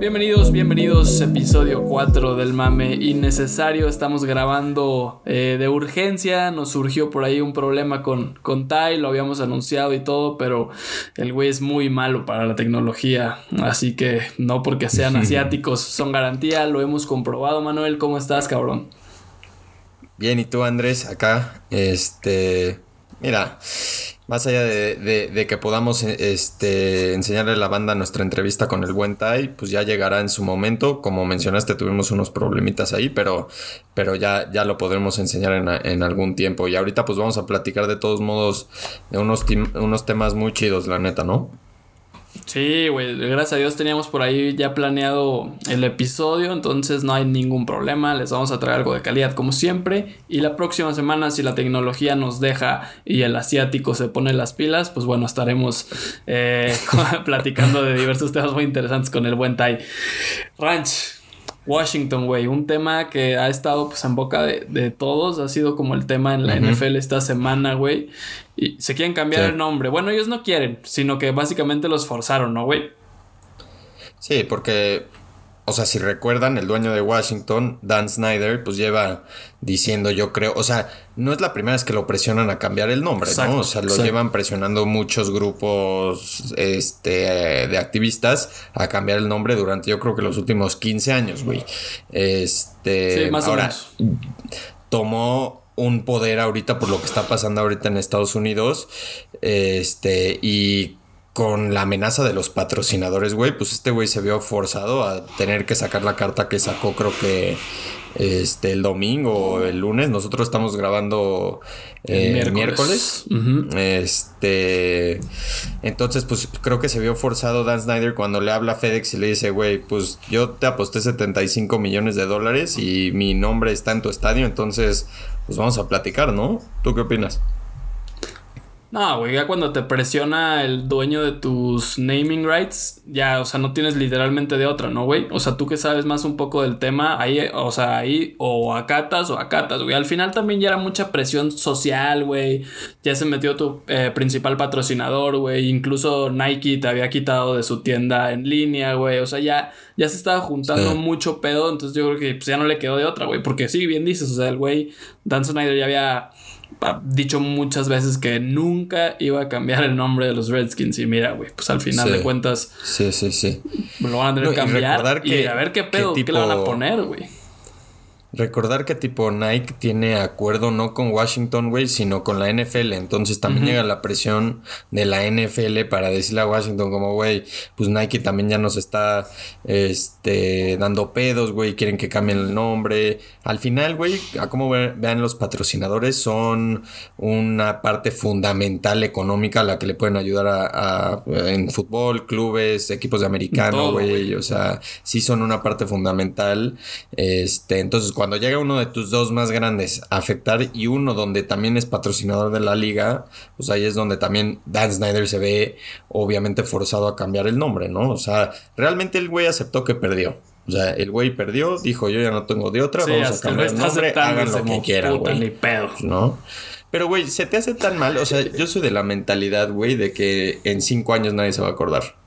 Bienvenidos, bienvenidos, episodio 4 del mame innecesario. Estamos grabando eh, de urgencia. Nos surgió por ahí un problema con, con Tai, lo habíamos anunciado y todo, pero el güey es muy malo para la tecnología. Así que no porque sean asiáticos son garantía, lo hemos comprobado. Manuel, ¿cómo estás, cabrón? Bien, ¿y tú, Andrés? Acá, este. Mira, más allá de, que podamos este, enseñarle a la banda nuestra entrevista con el buen Tai, pues ya llegará en su momento. Como mencionaste, tuvimos unos problemitas ahí, pero, pero ya, ya lo podremos enseñar en, en algún tiempo. Y ahorita pues vamos a platicar de todos modos de unos, unos temas muy chidos, la neta, ¿no? Sí, güey, gracias a Dios teníamos por ahí ya planeado el episodio, entonces no hay ningún problema, les vamos a traer algo de calidad como siempre y la próxima semana si la tecnología nos deja y el asiático se pone las pilas, pues bueno, estaremos eh, platicando de diversos temas muy interesantes con el buen Tai. Ranch, Washington, güey, un tema que ha estado pues en boca de, todos, ha sido como el tema en la NFL esta semana, güey. Y se quieren cambiar el nombre. Bueno, ellos no quieren, sino que básicamente los forzaron, ¿no, güey? Sí, porque o sea, si recuerdan, el dueño de Washington, Dan Snyder, pues lleva diciendo, yo creo, o sea, no es la primera vez que lo presionan a cambiar el nombre, ¿no? O sea, lo llevan presionando muchos grupos este, de activistas a cambiar el nombre durante, yo creo que los últimos 15 años, güey. Este, sí, más ahora, o menos. tomó un poder ahorita por lo que está pasando ahorita en Estados Unidos, este, y con la amenaza de los patrocinadores, güey, pues este güey se vio forzado a tener que sacar la carta que sacó, creo que este el domingo o el lunes. Nosotros estamos grabando el eh, miércoles. Este. Entonces, pues creo que se vio forzado Dan Snyder cuando le habla a FedEx y le dice, güey, pues yo te aposté 75 millones de dólares y mi nombre está en tu estadio. Entonces, pues vamos a platicar, ¿no? ¿Tú qué opinas? No, güey, ya cuando te presiona el dueño de tus naming rights, ya, o sea, no tienes literalmente de otra, ¿no, güey? O sea, tú que sabes más un poco del tema, ahí, o sea, ahí o acatas o acatas, güey. Al final también ya era mucha presión social, güey. Ya se metió tu eh, principal patrocinador, güey. Incluso Nike te había quitado de su tienda en línea, güey. O sea, ya, ya se estaba juntando mucho pedo, entonces yo creo que pues, ya no le quedó de otra, güey. Porque sí, bien dices, o sea, el güey, Dan Snyder ya había dicho muchas veces que nunca iba a cambiar el nombre de los Redskins. Y mira, güey, pues al final de cuentas. Sí, sí, sí. Lo van a tener que cambiar. Y, a ver qué pedo, qué, le van a poner, güey. Recordar que tipo Nike tiene acuerdo no con Washington, güey, sino con la NFL. Entonces también llega la presión de la NFL para decirle a Washington como, güey, pues Nike también ya nos está este, dando pedos, güey, quieren que cambien el nombre. Al final, güey, a como vean los patrocinadores, son una parte fundamental económica a la que le pueden ayudar a, en fútbol, clubes, equipos de americano, güey. O sea, sí son una parte fundamental. Este, entonces, cuando llega uno de tus dos más grandes a afectar y uno donde también es patrocinador de la liga, pues ahí es donde también Dan Snyder se ve obviamente forzado a cambiar el nombre, ¿no? O sea, realmente el güey aceptó que perdió. O sea, el güey perdió, dijo yo ya no tengo de otra, vamos a cambiar el nombre, hagan lo que quieran, güey. ¿No? Pero, güey, se te hace tan mal. O sea, yo soy de la mentalidad, güey, de que en cinco años nadie se va a acordar.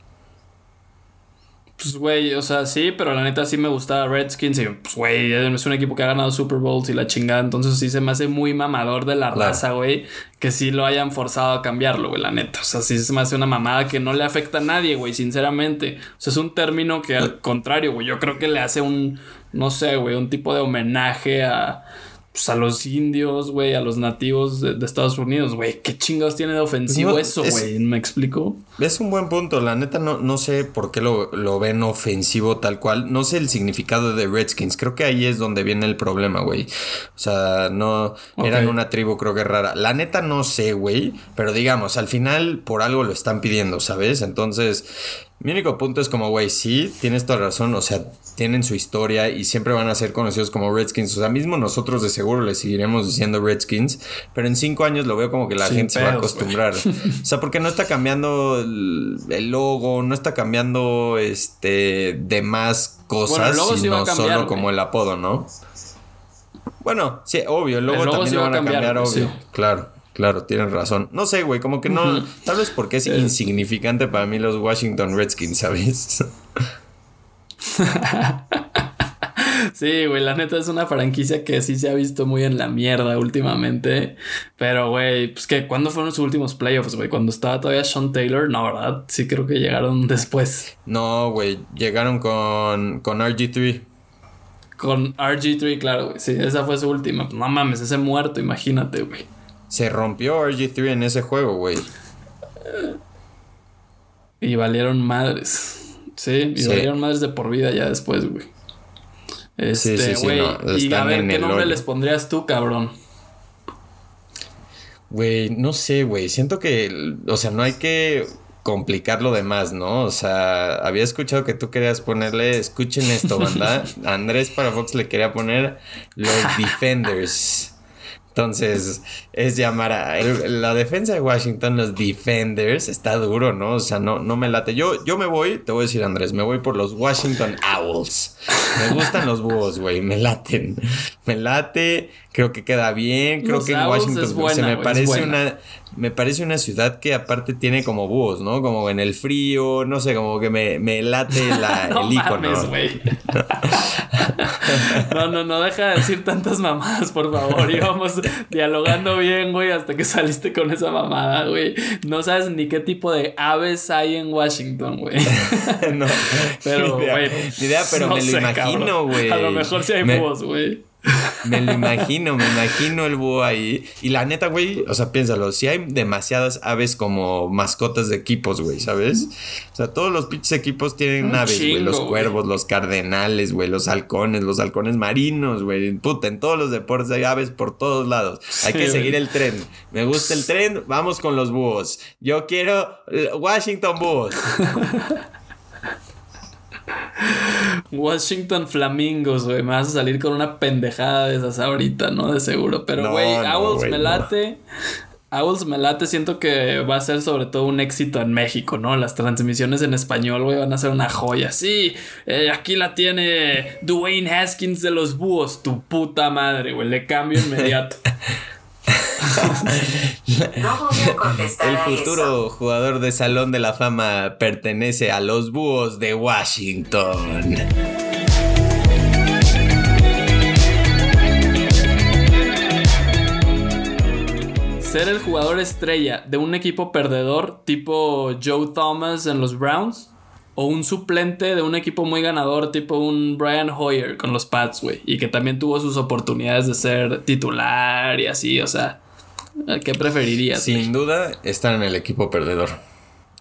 Pues, güey, o sea, sí, pero la neta sí me gustaba Redskins. Y, pues, güey, es un equipo que ha ganado Super Bowls y la chingada. Entonces sí se me hace muy mamador de la raza, güey. Que sí lo hayan forzado a cambiarlo, güey, la neta. O sea, sí se me hace una mamada que no le afecta a nadie, güey, sinceramente. O sea, es un término que al contrario, güey, yo creo que le hace un, no sé, güey, un tipo de homenaje a pues, a los indios, güey, a los nativos de, Estados Unidos, güey. ¿Qué chingados tiene de ofensivo eso, güey? ¿Me explico? Es un buen punto. La neta, no, no sé por qué lo, lo, ven ofensivo tal cual. No sé el significado de Redskins. Creo que ahí es donde viene el problema, güey. O sea, no. Eran una tribu, creo que rara. La neta, no sé, güey. Pero digamos, al final, por algo lo están pidiendo, ¿sabes? Entonces. Mi único punto es como, güey, sí, tienes toda razón, o sea, tienen su historia y siempre van a ser conocidos como Redskins. O sea, mismo nosotros de seguro les seguiremos diciendo Redskins, pero en cinco años lo veo como que la gente se va a acostumbrar. o sea, porque no está cambiando el, logo, no está cambiando este demás cosas, sino solo como el apodo, ¿no? Bueno, sí, obvio, el logo, también lo van a cambiar, obvio. Claro, claro, tienes razón. No sé, güey, como que no, tal vez porque es insignificante para mí los Washington Redskins, ¿sabes? Sí, güey, la neta es una franquicia que sí se ha visto muy en la mierda últimamente. Pero, güey, pues que, ¿cuándo fueron sus últimos playoffs, güey? Cuando estaba todavía Sean Taylor, no, ¿verdad? Sí, creo que llegaron después. No, güey, llegaron con, con RG3. Con RG3, claro, güey. Sí, esa fue su última. No mames, ese muerto, imagínate, güey. Se rompió RG3 en ese juego, güey. Y valieron madres. Sí, y valieron madres de por vida ya después, güey. Este, güey. y a ver, ¿qué nombre les pondrías tú, cabrón? Güey, no sé, güey. Siento que, o sea, no hay que complicar lo demás, ¿no? O sea, había escuchado que tú querías ponerle, escuchen esto, banda. Andrés para Fox le quería poner los Defenders. Entonces, es llamar a la defensa de Washington, los defenders, está duro, ¿no? O sea, no, no me late. Yo, yo me voy, te voy a decir, Andrés, me voy por los Washington Owls. Me gustan los búhos, güey, me laten. Me late, creo que queda bien, creo que en Washington se me parece una me parece una ciudad que aparte tiene como búhos, ¿no? Como en el frío, no sé, como que me, me late la, el icono. no, no, no deja de decir tantas mamadas, por favor. Íbamos dialogando bien, güey, hasta que saliste con esa mamada, güey. No sabes ni qué tipo de aves hay en Washington, güey. no. Pero, güey. idea, pero me lo imagino, güey. A lo mejor sí hay búhos, güey. Me lo imagino, me imagino el búho ahí. Y la neta, güey, o sea, piénsalo, si hay demasiadas aves como mascotas de equipos, güey, ¿sabes? O sea, todos los pinches equipos tienen aves, güey. Los cuervos, los cardenales, güey, los halcones, los halcones marinos, güey. Puta, en todos los deportes hay aves por todos lados. Hay que seguir el tren. Me gusta el tren, vamos con los búhos. Yo quiero Washington Búhos. Washington Flamingos, güey. Me vas a salir con una pendejada de esas ahorita, ¿no? De seguro. Pero, güey, Owls me late. Owls me late, siento que va a ser sobre todo un éxito en México, ¿no? Las transmisiones en español, güey, van a ser una joya. Sí, eh, aquí la tiene Dwayne Haskins de los Búhos, tu puta madre, güey. Le cambio inmediato. El futuro jugador de Salón de la Fama pertenece a los Búhos de Washington. Ser el jugador estrella de un equipo perdedor tipo Joe Thomas en los Browns o un suplente de un equipo muy ganador, tipo un Brian Hoyer con los Pats, güey. Y que también tuvo sus oportunidades de ser titular y así, o sea. ¿Qué preferirías? Sin duda, estar en el equipo perdedor.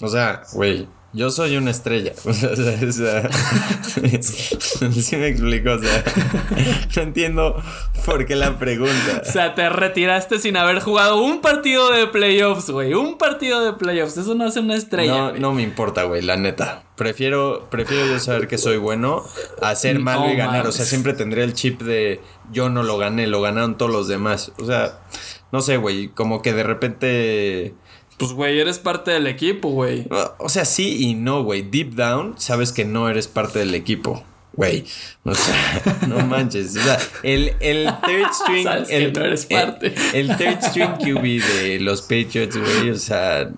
O sea, güey, yo soy una estrella. O sea, sí me explico. O sea, no entiendo por qué la pregunta. O sea, te retiraste sin haber jugado un partido de playoffs, güey. Un partido de playoffs. Eso no hace una estrella. No, no me importa, güey, la neta. Prefiero, prefiero yo saber que soy bueno a ser malo y ganar. O sea, siempre tendré el chip de yo no lo gané, lo ganaron todos los demás. O sea, no sé, güey, como que de repente... Pues, güey, eres parte del equipo, güey. O sea, sí y no, güey. Deep down, sabes que no eres parte del equipo. Güey, o sea, no manches. O sea, el, el third string. el, no eres parte. El, el, third string QB de los Patriots, güey. O sea,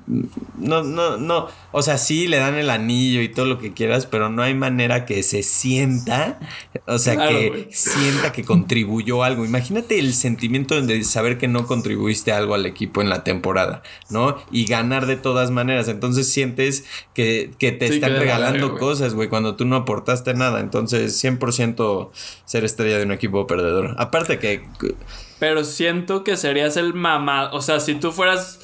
no, no, no. O sea, sí le dan el anillo y todo lo que quieras, pero no hay manera que se sienta, o sea, que sienta que contribuyó algo. Imagínate el sentimiento de saber que no contribuiste algo al equipo en la temporada, ¿no? Y ganar de todas maneras. Entonces sientes que, te están regalando cosas, güey, cuando tú no aportaste nada. Entonces, 100% ser estrella de un equipo perdedor. Aparte que... Pero siento que serías el mamá. O sea, si tú fueras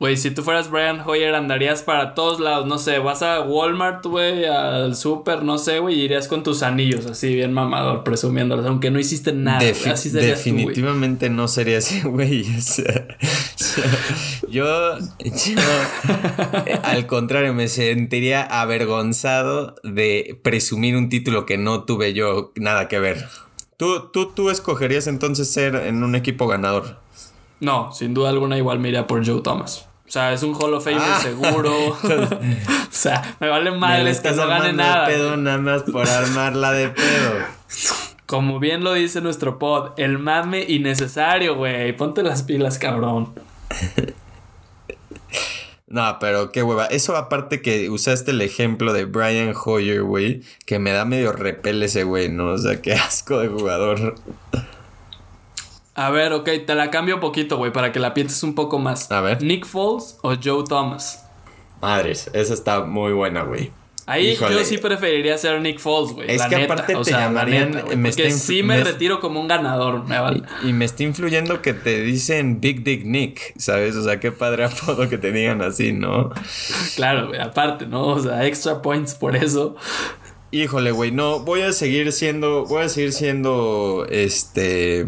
Güey, si tú fueras Brian Hoyer andarías para todos lados, no sé, vas a Walmart, güey, al super, no sé, güey, y irías con tus anillos así bien mamador, presumiéndolos, aunque no hiciste nada. así definitivamente no sería así, güey. yo, yo al contrario, me sentiría avergonzado de presumir un título que no tuve yo nada que ver. ¿Tú, tú, tú escogerías entonces ser en un equipo ganador? No, sin duda alguna igual me iría por Joe Thomas. O sea, es un Hall of Famer ah. seguro. o sea, me vale mal que no gane nada. pedo nada más por armarla de pedo. Como bien lo dice nuestro pod, el mame innecesario, güey. Ponte las pilas, cabrón. No, pero qué hueva. Eso aparte que usaste el ejemplo de Brian Hoyer, güey, que me da medio repel ese güey, ¿no? O sea, qué asco de jugador. A ver, ok, te la cambio un poquito, güey, para que la pienses un poco más. A ver. ¿Nick Foles o Joe Thomas? Madres, esa está muy buena, güey. Ahí yo sí preferiría ser Nick Foles, güey. Es que aparte te llamarían. porque sí me, retiro como un ganador, me vale. y, me está influyendo que te dicen Big Dick Nick, ¿sabes? O sea, qué padre apodo que te digan así, ¿no? Claro, güey, aparte, ¿no? O sea, extra points por eso. Híjole, güey, no, voy a seguir siendo. Voy a seguir siendo. Este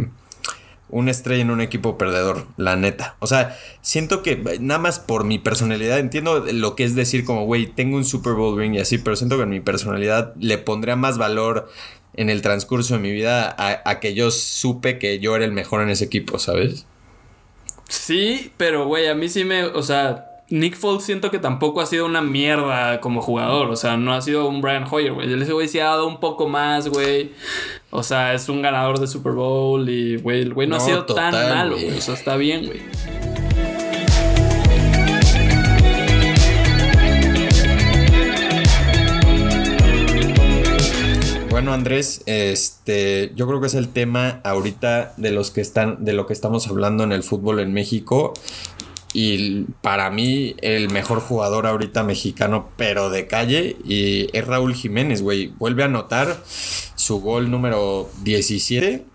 una estrella en un equipo perdedor, la neta. O sea, siento que nada más por mi personalidad, entiendo lo que es decir como, güey, tengo un Super Bowl ring y así, pero siento que en mi personalidad le pondría más valor en el transcurso de mi vida a, que yo supe que yo era el mejor en ese equipo, ¿sabes? Sí, pero güey, a mí sí me, o sea, Nick Foles siento que tampoco ha sido una mierda como jugador. O sea, no ha sido un Brian Hoyer, güey. Ese güey sí ha dado un poco más, güey. O sea, es un ganador de Super Bowl y, güey, el güey no, ha sido tan malo, güey. O sea, está bien, güey. Bueno, Andrés, este, yo creo que es el tema ahorita de los que están, de lo que estamos hablando en el fútbol en México. Y para mí, el mejor jugador ahorita mexicano, pero de calle, y es Raúl Jiménez, güey. Vuelve a anotar su gol número 17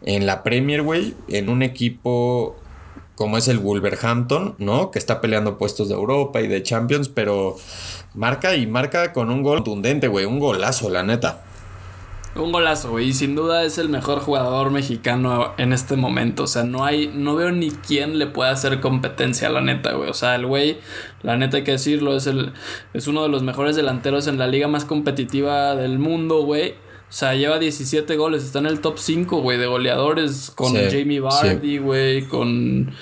en la Premier, güey, en un equipo como es el Wolverhampton, ¿no? Que está peleando puestos de Europa y de Champions, pero marca y marca con un gol contundente, güey, un golazo, la neta. Un golazo, güey. Y sin duda es el mejor jugador mexicano en este momento. O sea, no hay, no veo ni quién le pueda hacer competencia a la neta, güey. O sea, el güey, la neta hay que decirlo, es el, es uno de los mejores delanteros en la liga más competitiva del mundo, güey. O sea, lleva 17 goles, está en el top 5, güey, de goleadores con Jamie Vardy, güey, con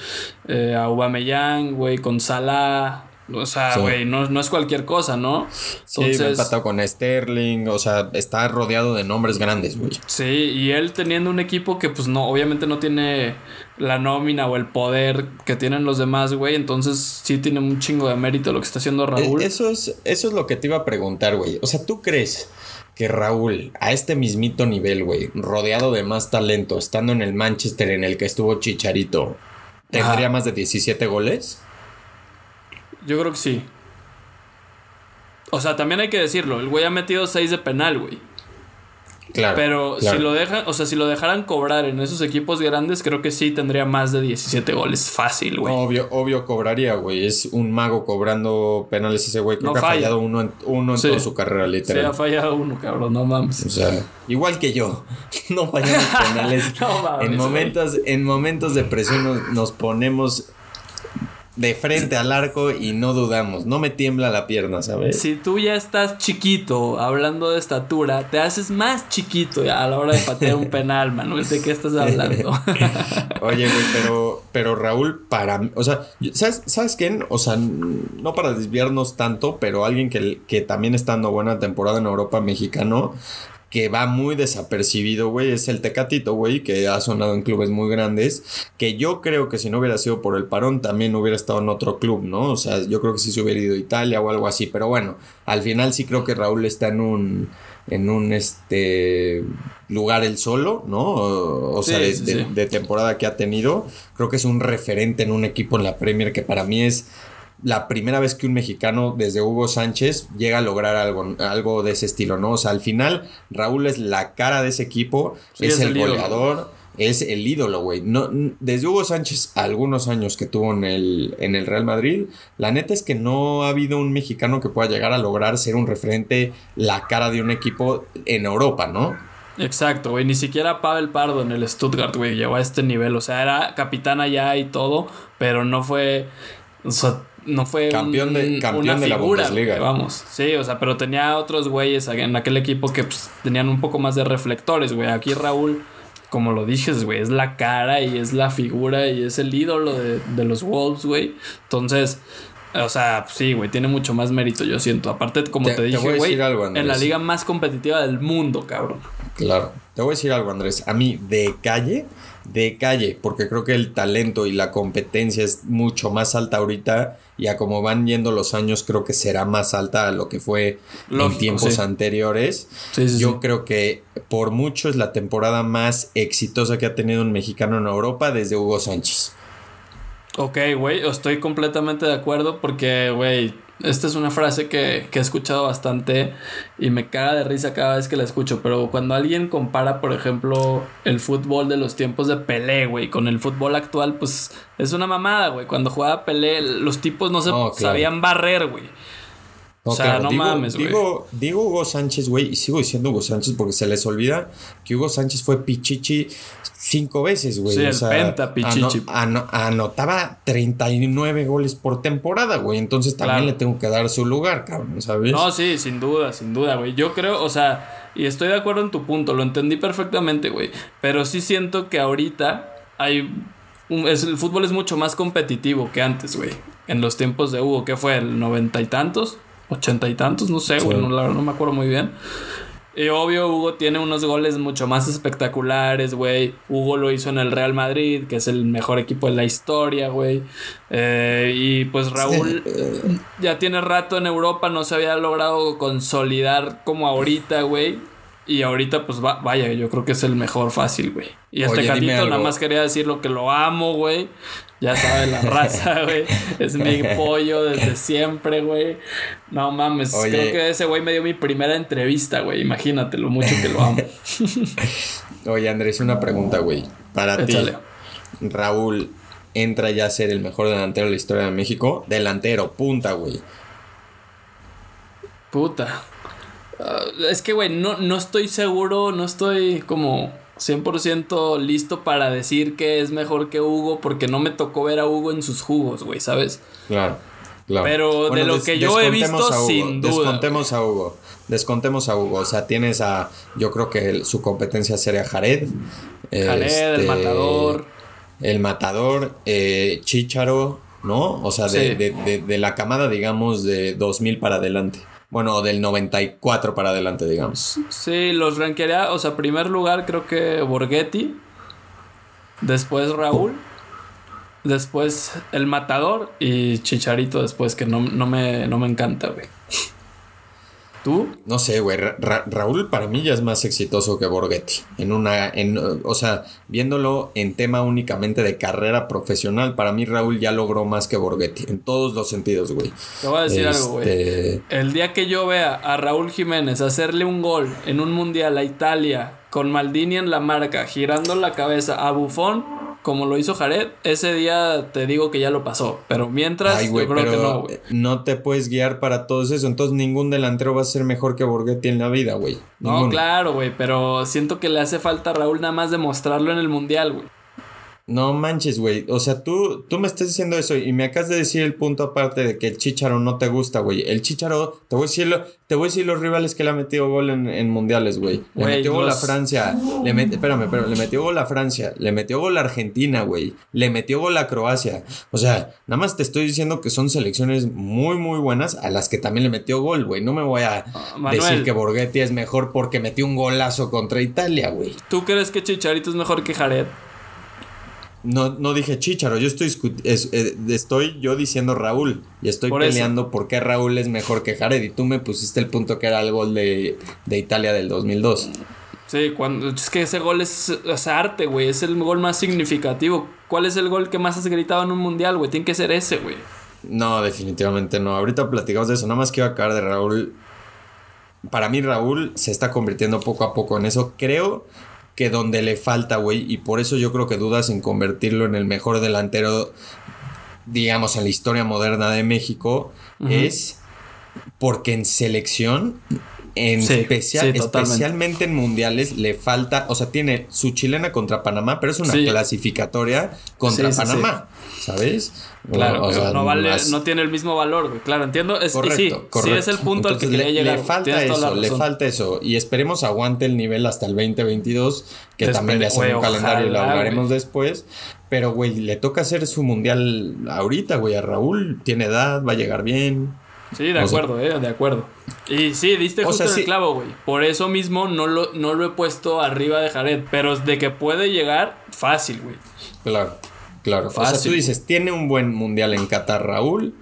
eh, Aubameyang, güey, con Salah, o sea, güey, no, es cualquier cosa, ¿no? Entonces, sí, empatado con Sterling, o sea, está rodeado de nombres grandes, güey. Sí, y él teniendo un equipo que pues no, obviamente no tiene la nómina o el poder que tienen los demás, güey, entonces sí tiene un chingo de mérito lo que está haciendo Raúl. E, eso es, eso es lo que te iba a preguntar, güey. O sea, ¿tú crees que Raúl, a este mismito nivel, güey, rodeado de más talento, estando en el Manchester en el que estuvo Chicharito, tendría más de 17 goles? Yo creo que sí. O sea, también hay que decirlo, el güey ha metido 6 de penal, güey. Claro. Pero si lo dejan, o sea, si lo dejaran cobrar en esos equipos grandes, creo que sí tendría más de 17 goles fácil, güey. Obvio, obvio cobraría, güey. Es un mago cobrando penales ese güey. Creo que ha fallado uno en, uno en toda su carrera, literal. Sí, ha fallado uno, cabrón, no mames. O sea, igual que yo. No fallamos penales. no mames, en momentos, en momentos de presión nos ponemos de frente al arco y no dudamos. No me tiembla la pierna, ¿sabes? Si tú ya estás chiquito, hablando de estatura, te haces más chiquito a la hora de patear un penal, Manuel. ¿De qué estás hablando? Oye, güey, pero, pero Raúl, para mí, o sea, ¿sabes, ¿sabes quién? O sea, no para desviarnos tanto, pero alguien que, que también está dando buena temporada en Europa mexicano, que va muy desapercibido, güey, es el Tecatito, güey, que ha sonado en clubes muy grandes, que yo creo que si no hubiera sido por el parón también hubiera estado en otro club, ¿no? O sea, yo creo que sí se hubiera ido a Italia o algo así, pero bueno, al final sí creo que Raúl está en un en un este lugar el solo, ¿no? O, sea, de, de temporada que ha tenido. Creo que es un referente en un equipo en la Premier que para mí es la primera vez que un mexicano desde Hugo Sánchez llega a lograr algo, algo de ese estilo, ¿no? O sea, al final Raúl es la cara de ese equipo, es, el, goleador, es el ídolo, güey. No, desde Hugo Sánchez, algunos años que tuvo en el, en el Real Madrid, la neta es que no ha habido un mexicano que pueda llegar a lograr ser un referente, la cara de un equipo en Europa, ¿no? Exacto, güey. Ni siquiera Pavel Pardo en el Stuttgart, güey, llegó a este nivel. O sea, era capitán allá y todo, pero no fue. O sea, no fue campeón de, campeón de la Bundesliga. Vamos, sí, o sea, pero tenía otros güeyes en aquel equipo que pues, tenían un poco más de reflectores, güey. Aquí Raúl, como lo dices, güey, es la cara y es la figura y es el ídolo de, de los Wolves, güey. Entonces, O sea, sí, güey, tiene mucho más mérito, yo siento. Aparte, como te, dije, güey, en la liga más competitiva del mundo, cabrón. Claro. Te voy a decir algo, Andrés. A mí, de calle, de calle, porque creo que el talento y la competencia es mucho más alta ahorita y a como van yendo los años creo que será más alta a lo que fue en tiempos anteriores. Yo creo que por mucho es la temporada más exitosa que ha tenido un mexicano en Europa desde Hugo Sánchez. Ok, güey, estoy completamente de acuerdo porque, güey, esta es una frase que, he escuchado bastante y me caga de risa cada vez que la escucho, pero cuando alguien compara, por ejemplo, el fútbol de los tiempos de Pelé, güey, con el fútbol actual, pues es una mamada, güey. Cuando jugaba Pelé, los tipos no se oh, sabían barrer, güey. O sea, no mames, güey. Digo, digo Hugo Sánchez, güey, y sigo diciendo Hugo Sánchez porque se les olvida que Hugo Sánchez fue pichichi cinco veces, güey. Sí, el penta pichichi. anotaba 39 goles por temporada, güey. Entonces también le tengo que dar su lugar, cabrón, ¿sabes? No, sí, sin duda, sin duda, güey. Yo creo, o sea, y estoy de acuerdo en tu punto, lo entendí perfectamente, güey. Pero sí siento que ahorita hay. el fútbol es mucho más competitivo que antes, güey. En los tiempos de Hugo, ¿qué fue? ¿El noventa y tantos? Ochenta y tantos, no sé, güey, no, no, me acuerdo muy bien. Y obvio, Hugo tiene unos goles mucho más espectaculares, güey. Hugo lo hizo en el Real Madrid, que es el mejor equipo de la historia, güey. Eh, y pues Raúl ya tiene rato en Europa, no se había logrado consolidar como ahorita, güey. Y ahorita, pues vaya, yo creo que es el mejor fácil, güey. Y este gatito nada más quería decir lo que lo amo, güey. Ya sabe la raza, güey. Es mi pollo desde siempre, güey. No mames. Creo que ese güey me dio mi primera entrevista, güey. Imagínate lo mucho que lo amo. Oye, Andrés, una pregunta, güey. Para ti. Raúl entra ya a ser el mejor delantero de la historia de México. Delantero, punta, güey. Puta. Ah, es que, güey, no, no estoy seguro, no estoy como 100% listo para decir que es mejor que Hugo porque no me tocó ver a Hugo en sus jugos, güey, ¿sabes? Claro, claro. Pero de lo que yo he visto, sin duda. Descontemos a Hugo. Descontemos a Hugo. O sea, tienes a. Yo creo que su competencia sería Jared. Jared, el este, matador. El matador, eh, Chicharo, ¿no? O sea, de, de, de la camada, digamos, de 2000 para adelante. Bueno, del 94 para adelante, digamos. Sí, los rankearía, o sea, primer lugar creo que Borghetti, después Raúl, después El Matador y Chicharito después, que no, no, me, no me encanta, güey. ¿Tú? No sé, güey. Raúl para mí ya es más exitoso que Borghetti. En una. En, o sea, viéndolo en tema únicamente de carrera profesional, para mí Raúl ya logró más que Borghetti. En todos los sentidos, güey. Te voy a decir algo, güey. Este, El día que yo vea a Raúl Jiménez hacerle un gol en un mundial a Italia con Maldini en la marca, girando la cabeza a Bufón como lo hizo Jared, ese día te digo que ya lo pasó. Pero mientras, yo creo que no, güey. No te puedes guiar para todo eso. Entonces, ningún delantero va a ser mejor que Borghetti en la vida, güey. No, claro, güey. Pero siento que le hace falta a Raúl nada más demostrarlo en el mundial, güey. No manches, güey. O sea, tú, tú me estás diciendo eso y me acabas de decir el punto aparte de que el Chicharo no te gusta, güey. El Chicharo, te voy a decir, te voy a decir los rivales que le ha metido gol en, mundiales, güey. Le metió gol a Francia. Le met, espérame, espérame. Le metió gol a Francia. Le metió gol a Argentina, güey. Le metió gol a Croacia. O sea, nada más te estoy diciendo que son selecciones muy, muy buenas a las que también le metió gol, güey. No me voy a ah, decir que Borghetti es mejor porque metió un golazo contra Italia, güey. ¿Tú crees que Chicharito es mejor que Jared? No, no dije Chicharo, yo estoy, eh, estoy yo diciendo Raúl y estoy peleando por qué Raúl es mejor que Jared y tú me pusiste el punto que era el gol de, Italia del 2002. Sí, cuando, es que ese gol es, arte, güey, es el gol más significativo. ¿Cuál es el gol que más has gritado en un mundial, güey? Tiene que ser ese, güey. No, definitivamente no. Ahorita platicamos de eso, nada más quiero acabar de Raúl. Para mí Raúl se está convirtiendo poco a poco en eso. Creo que donde le falta, güey, y por eso yo creo que dudas en convertirlo en el mejor delantero, digamos, en la historia moderna de México, es porque en selección en Sí, especial, sí, especialmente en mundiales le falta, o sea, tiene su chilena contra Panamá, pero es una Sí. clasificatoria contra. Panamá, ¿sabes? Claro, O sea, no vale, más- no tiene el mismo valor, güey. Claro, entiendo. Es, Correcto, sí, correcto. sí es el punto al que Entonces, quería le, llegar. Le falta eso, le falta eso. Y esperemos aguante el nivel hasta el 2022, que también güey, será un calendario y lo ojalá, hablaremos después. Pero, güey, le toca hacer su mundial ahorita, güey. A Raúl tiene edad, va a llegar bien. Sí, de O sea- acuerdo, eh, de acuerdo. Y sí, diste justo sea, en el sí. clavo, güey. Por eso mismo no lo, no lo he puesto arriba de Jared. Pero de que puede llegar, fácil, güey. Claro, claro. o sea, Fácil. tú dices, tiene un buen mundial en Qatar, Raúl.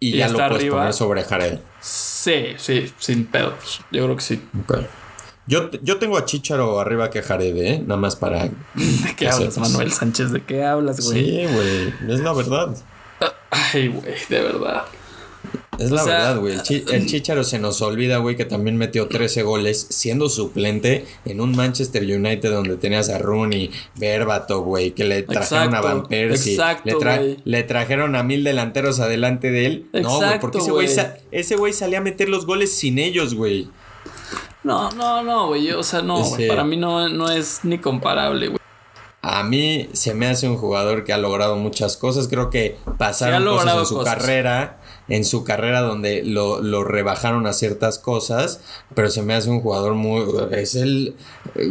Y, Y ya lo puedes arriba. poner sobre Jared. Sí, sí, sin pedos. Yo creo que sí. Yo, yo tengo a Chicharo arriba que Jared, ¿eh? Nada más para. ¿De qué hablas, sepas. Manuel Sánchez? ¿De qué hablas, güey? Sí, güey. Es la verdad. Ay, güey, de verdad. Es la O sea, verdad, güey. El, chi- el Chicharo se nos olvida, güey, que también metió 13 goles siendo suplente en un Manchester United donde tenías a Rooney, Berbatov, güey, que le trajeron a Exacto, Van Persie, exacto, le, tra- le trajeron a mil delanteros adelante de él. no, güey, Exacto, porque ese güey sa- salía a meter los goles sin ellos, güey. No, no, no, güey. O sea, no. Ese- Para mí no, no es ni comparable, güey. A mí se me hace un jugador que ha logrado muchas cosas. Creo que Sí, pasaron cosas en su cosas. carrera, en su carrera donde lo, lo rebajaron a ciertas cosas, pero se me hace un jugador muy... Es el eh,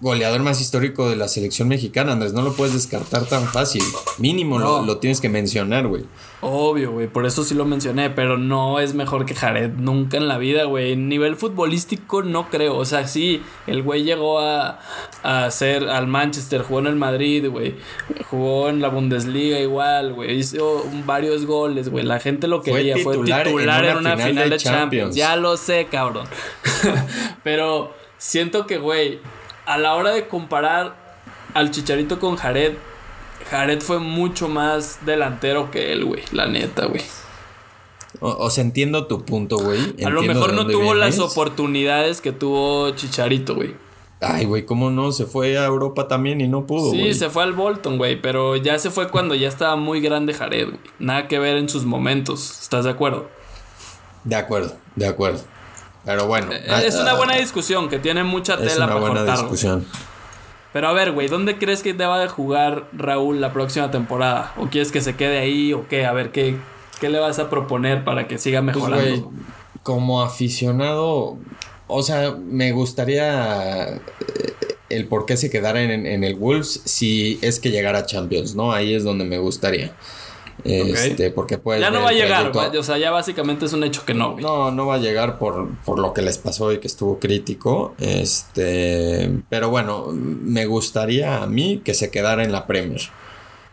goleador más histórico de la selección mexicana, Andrés. No lo puedes descartar tan fácil. Mínimo lo, No. lo tienes que mencionar, güey. Obvio, güey. Por eso sí lo mencioné. Pero no es mejor que Jared nunca en la vida, güey. En nivel futbolístico no creo. O sea, sí, el güey llegó a, a ser al Manchester, jugó en el Madrid, güey. Jugó en la Bundesliga igual, güey. Hizo varios goles, güey. La gente lo Fue quería. Fue titular titular, en en una final de Champions. Champions. Ya lo sé, cabrón. pero siento que, güey, a la hora de comparar al Chicharito con Jared, Jared fue mucho más delantero que él, güey. La neta, güey. O, o sea, entiendo tu punto, güey. A lo mejor no tuvo las oportunidades que tuvo Chicharito, güey. Ay, güey, ¿cómo no? Se fue a Europa también y no pudo, Sí, se fue al Bolton, güey, pero ya se fue cuando ya estaba muy grande Jared, güey. Nada que ver en sus momentos, ¿estás de acuerdo? De acuerdo, de acuerdo. Pero bueno. Eh, es una ah, buena discusión que tiene mucha Es tela una para buena cortar. discusión. Pero a ver, güey, ¿dónde crees que deba de jugar Raúl la próxima temporada? ¿O quieres que se quede ahí o qué? A ver, ¿qué, qué le vas a proponer para que siga Pues, mejorando? como aficionado, o sea, me gustaría eh, el por qué se quedara en, en el Wolves si es que llegara a Champions, ¿no? Ahí es donde me gustaría. Este, porque puede. ya no va a llegar. O sea, ya básicamente es un hecho que no, güey. No, no va a llegar por, por lo que les pasó y que estuvo crítico. Este, pero bueno, me gustaría a mí que se quedara en la Premier.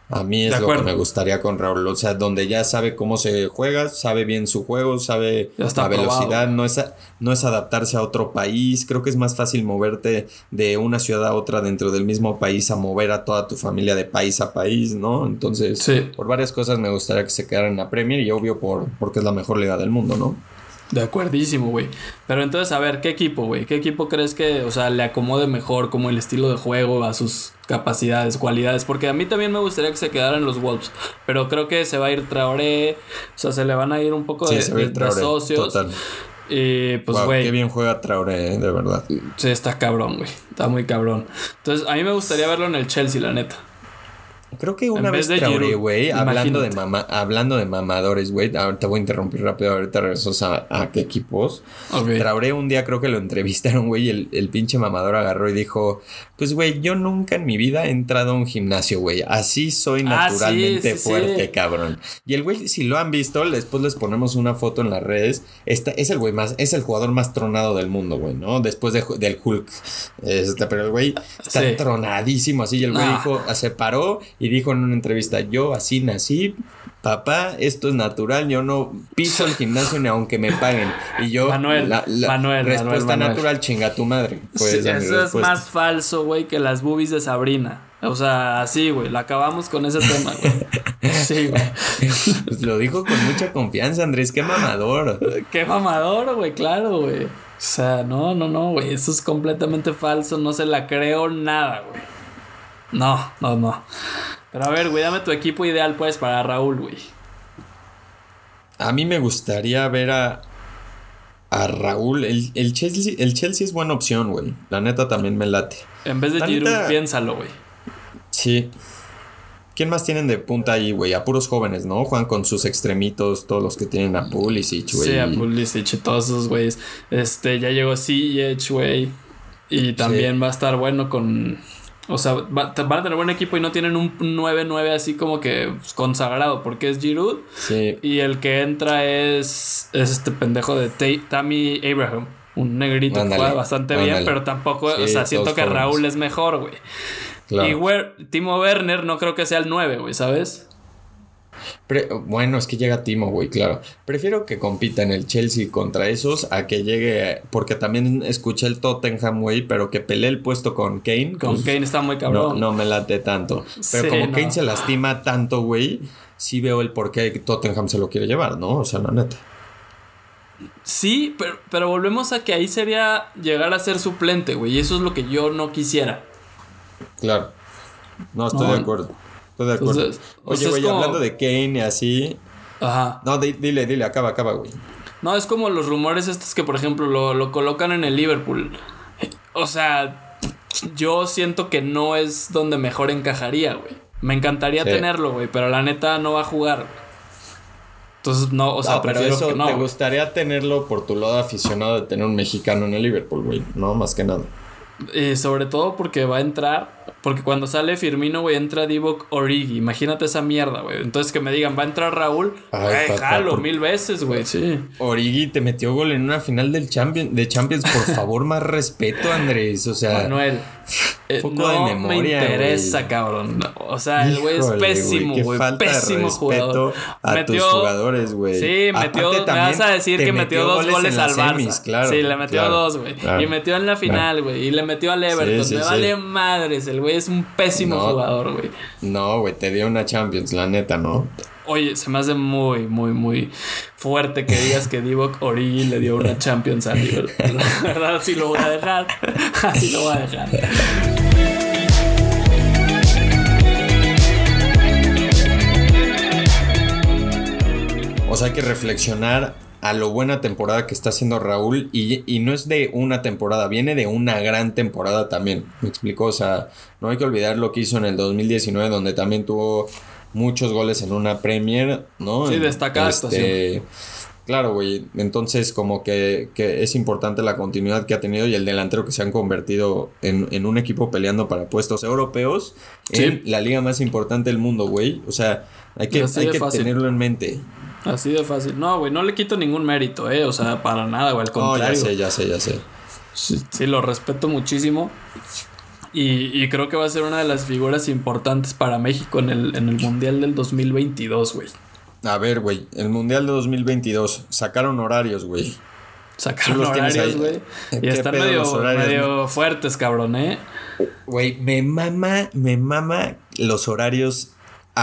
A mí es lo que me gustaría con Raúl. O sea, donde ya sabe cómo se juega, sabe bien su juego, sabe la velocidad, no es, a- no es adaptarse a otro país. Creo que es más fácil moverte de una ciudad a otra dentro del mismo país a mover a toda tu familia de país a país, ¿no? Entonces, Sí. por varias cosas me gustaría que se quedara en la Premier y obvio por, porque es la mejor liga del mundo, ¿no? De acuerdísimo, güey. Pero entonces, a ver, ¿qué equipo, güey? ¿Qué equipo crees que, o sea, le acomode mejor como el estilo de juego a sus capacidades, cualidades? Porque a mí también me gustaría que se quedaran los Wolves. Pero creo que se va a ir Traoré. O sea, se le van a ir un poco de, se va a ir de- de Traoré, socios. total. Y pues, Wow, güey. qué bien juega Traoré, eh, de verdad. Sí, está cabrón, güey. Está muy cabrón. Entonces, a mí me gustaría verlo en el Chelsea, la neta. Creo que una En vez vez de güey, hablando de, mama, hablando de mamadores, güey, ahorita voy a interrumpir rápido, ahorita regresos a, a qué equipos. Ok. Traoré un día creo que lo entrevistaron, güey, y el, el pinche mamador agarró y dijo, pues, güey, yo nunca en mi vida he entrado a un gimnasio, güey, así soy Ah, sí, naturalmente sí, sí. fuerte, cabrón. Y el güey, si lo han visto, después les ponemos una foto en las redes, Esta, es el güey más, es el jugador más tronado del mundo, güey, ¿no? Después de- del Hulk. Este, pero el güey está Sí. tronadísimo, así, y el güey Ah. dijo, se paró y dijo en una entrevista, yo así nací, papá, esto es natural, yo no piso el gimnasio ni aunque me paguen. Y yo, Manuel, Manuel, respuesta Manuel, Manuel. natural, chinga tu madre. Sí, eso es más falso, güey, que las boobies de Sabrina. O sea, así, güey. La acabamos con ese tema, güey. Sí, güey. Pues lo dijo con mucha confianza, Andrés, qué mamador. Qué mamador, güey, claro, güey. O sea, no, no, no, güey. Eso es completamente falso. No se la creo nada, güey. No, no, no. Pero a ver, güey, dame tu equipo ideal, pues, para Raúl, güey. A mí me gustaría ver a. a Raúl. El, el, Chelsea, el Chelsea es buena opción, güey. La neta también me late. En vez de La Giroud, neta- piénsalo, güey. Sí. ¿Quién más tienen de punta ahí, güey? A puros jóvenes, ¿no? Juegan con sus extremitos, todos los que tienen a Pulisic, güey. Sí, a Pulisic y todos esos güeyes. Este, ya llegó Ziyech, güey. Y también va a estar bueno con... O sea, va- van a tener buen equipo y no tienen un 9-9 así como que consagrado, porque es Giroud. Sí. Y el que entra es, es este pendejo de Ta- Tammy Abraham. Un negrito que juega bastante bien, pero tampoco, o sea, siento que. Raúl es mejor, güey. Claro. Y Timo Werner no creo que sea el 9, güey, ¿sabes? Pre- bueno, es que llega Timo, güey, claro. Prefiero que compita en el Chelsea contra esos a que llegue. Porque también escuché el Tottenham, güey, pero que pelee el puesto con Kane. Con pues, Kane está muy No, cabrón. no me late tanto. Pero Sí, como no. Kane se lastima tanto, güey, sí veo el por qué Tottenham se lo quiere llevar, ¿no? O sea, la neta. Sí, pero, pero volvemos a que ahí sería llegar a ser suplente, güey. Y eso es lo que yo no quisiera. Claro. No, estoy No. de acuerdo. Estoy de acuerdo. Entonces, Oye, güey, como- hablando de Kane y así. Ajá. No, di- dile, dile, acaba, acaba, güey. No, es como los rumores estos que, por ejemplo, lo, lo colocan en el Liverpool. O sea, yo siento que no es donde mejor encajaría, güey. Me encantaría Sí. tenerlo, güey, pero la neta no va a jugar. Entonces, no, o sea, no, pero eso que no. te gustaría tenerlo por tu lado aficionado de tener un mexicano en el Liverpool, güey. No, más que nada. Eh, sobre todo porque va a entrar. Porque cuando sale Firmino, güey, entra Divock Origi. Imagínate esa mierda, güey. Entonces que me digan, va a entrar Raúl. Ay, Güey, jalo por- mil veces, güey, sí. Origi te metió gol en una final del Champions, de Champions. Por favor, más respeto, Andrés. O sea, Manuel. eh, poco no de me memoria, interesa, güey. cabrón. No, O sea, el güey es pésimo, güey. Pésimo jugador. A tus jugadores, güey. Sí, metió. Aparte, me vas a decir que metió dos goles, al Barça. semis, claro, sí, le metió claro, dos, güey. claro. y metió en la final, güey. Y le metió al Everton. sí, me sí. vale madres. El güey es un pésimo No. jugador, güey. No, güey, te dio una Champions, la neta, ¿no? Oye, se me hace muy, muy, muy fuerte que digas que Divock Origi le dio una Champions a Liverpool. La verdad, así lo voy a dejar. Así lo voy a dejar. O sea, hay que reflexionar a lo buena temporada que está haciendo Raúl y, y no es de una temporada, viene de una gran temporada también. Me explico, o sea, no hay que olvidar lo que hizo en el 2019 donde también tuvo muchos goles en una Premier, ¿no? Sí, destacada este, Claro, güey. Entonces, como que, que es importante la continuidad que ha tenido y el delantero que se han convertido en, en un equipo peleando para puestos europeos Sí. en la liga más importante del mundo, güey. O sea, hay que, Así hay de que fácil. tenerlo en mente. Así de fácil. No, güey, no le quito ningún mérito, eh. O sea, para nada, güey. Al No, ya contrario. sé, ya sé, ya sé. Sí, sí, lo respeto muchísimo. Y, y creo que va a ser una de las figuras importantes para México en el, en el Mundial del 2022, güey. A ver, güey, el Mundial de 2022 sacaron horarios, güey. Sacaron los horarios, güey. Y ¿Qué están horarios, medio fuertes, cabrón, ¿eh? Güey, me mama, me mama los horarios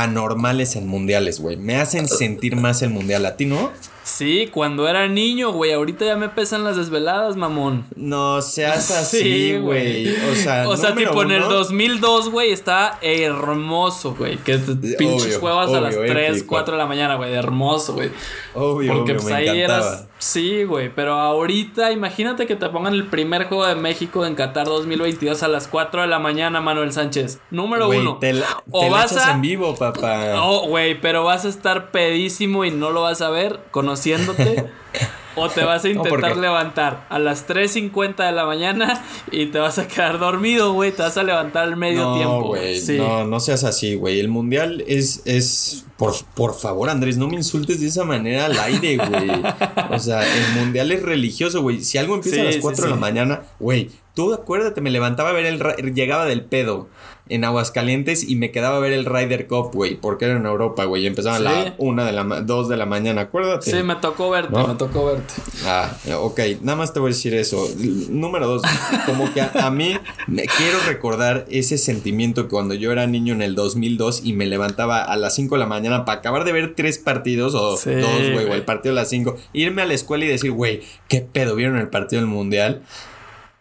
anormales en mundiales, güey. Me hacen sentir más el mundial. ¿A ti no? Sí, cuando era niño, güey. Ahorita ya me pesan las desveladas, mamón. No seas Sí, así, güey. O sea, O sea, tipo en el uno, 2002, güey, está hermoso, güey. Que te pinches juegas a las obvio, 3, épico. 4 de la mañana, güey. Hermoso, güey. Obvio, Porque obvio, pues me ahí encantaba. eras. Sí, güey. Pero ahorita, imagínate que te pongan el primer juego de México en Qatar 2022 a las 4 de la mañana, Manuel Sánchez. Número uno. te la, o te la vas echas a. en vivo, papá. Oh, güey, pero vas a estar pedísimo y no lo vas a ver conociéndote. o te vas a intentar levantar a las 3.50 de la mañana y te vas a quedar dormido, güey. Te vas a levantar al medio no, tiempo. güey, Sí. no, no seas así, güey. El mundial es, es, por, por favor, Andrés, no me insultes de esa manera al aire, güey. O sea, el mundial es religioso, güey. Si algo empieza a las sí, 4 de la mañana, güey, tú acuérdate, me levantaba a ver el, llegaba del pedo en Aguascalientes y me quedaba a ver el Ryder Cup, güey, porque era en Europa, güey. y Empezaba a Sí. la 1 de la, ma- 2 de la mañana, acuérdate. Sí, me tocó verte, ¿No? me tocó verte. Ah, ok, nada más te voy a decir eso. Número dos, como que a, a mí me quiero recordar ese sentimiento que cuando yo era niño en el 2002 y me levantaba a las 5 de la mañana para acabar de ver tres partidos o Sí, dos, güey, o el partido a las 5, irme a la escuela y decir, güey, ¿qué pedo vieron el partido del mundial?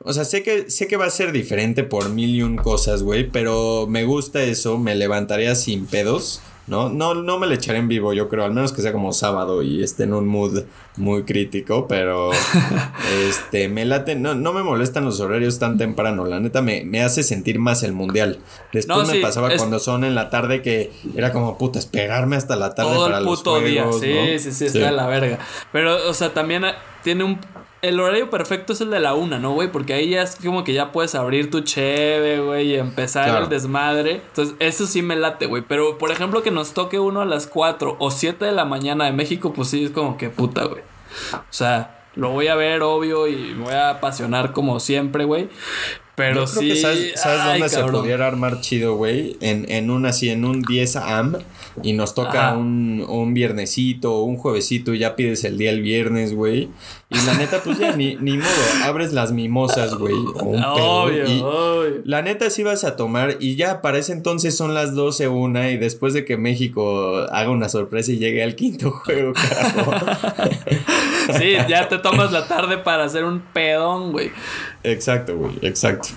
O sea, sé que, sé que va a ser diferente por mil y un cosas, güey, pero me gusta eso, me levantaría sin pedos ¿no? No, no me le echaré en vivo, yo creo, al menos que sea como sábado y esté en un mood muy crítico, pero este, me late, no, no me molestan los horarios tan temprano, la neta me, me hace sentir más el mundial. Después me pasaba cuando son en la tarde que era como, puta, esperarme hasta la tarde para el puto los juegos, día, sí, sí, sí, está de la verga. Pero, o sea, también tiene un el horario perfecto es el de la una, ¿no, güey? Porque ahí ya es como que ya puedes abrir tu cheve, güey, y empezar el desmadre. Entonces, eso sí me late, güey. Pero, por ejemplo, que nos toque uno a las 4 o 7 de la mañana de México, pues sí es como que puta, güey. O sea, lo voy a ver, obvio, y me voy a apasionar como siempre, güey. Pero sí. ¿Sabes, dónde se pudiera armar chido, güey? En, en un así, en un 10 AM y nos toca un, un viernesito o un juevesito y ya pides el día el viernes, güey. Y la neta, pues ya ni, ni modo, abres las mimosas, güey. O un obvio, y La neta sí vas a tomar y ya para ese entonces son las 12 una y después de que México haga una sorpresa y llegue al quinto juego, carajo. sí, ya te tomas la tarde para hacer un pedón, güey. Exacto, güey, exacto.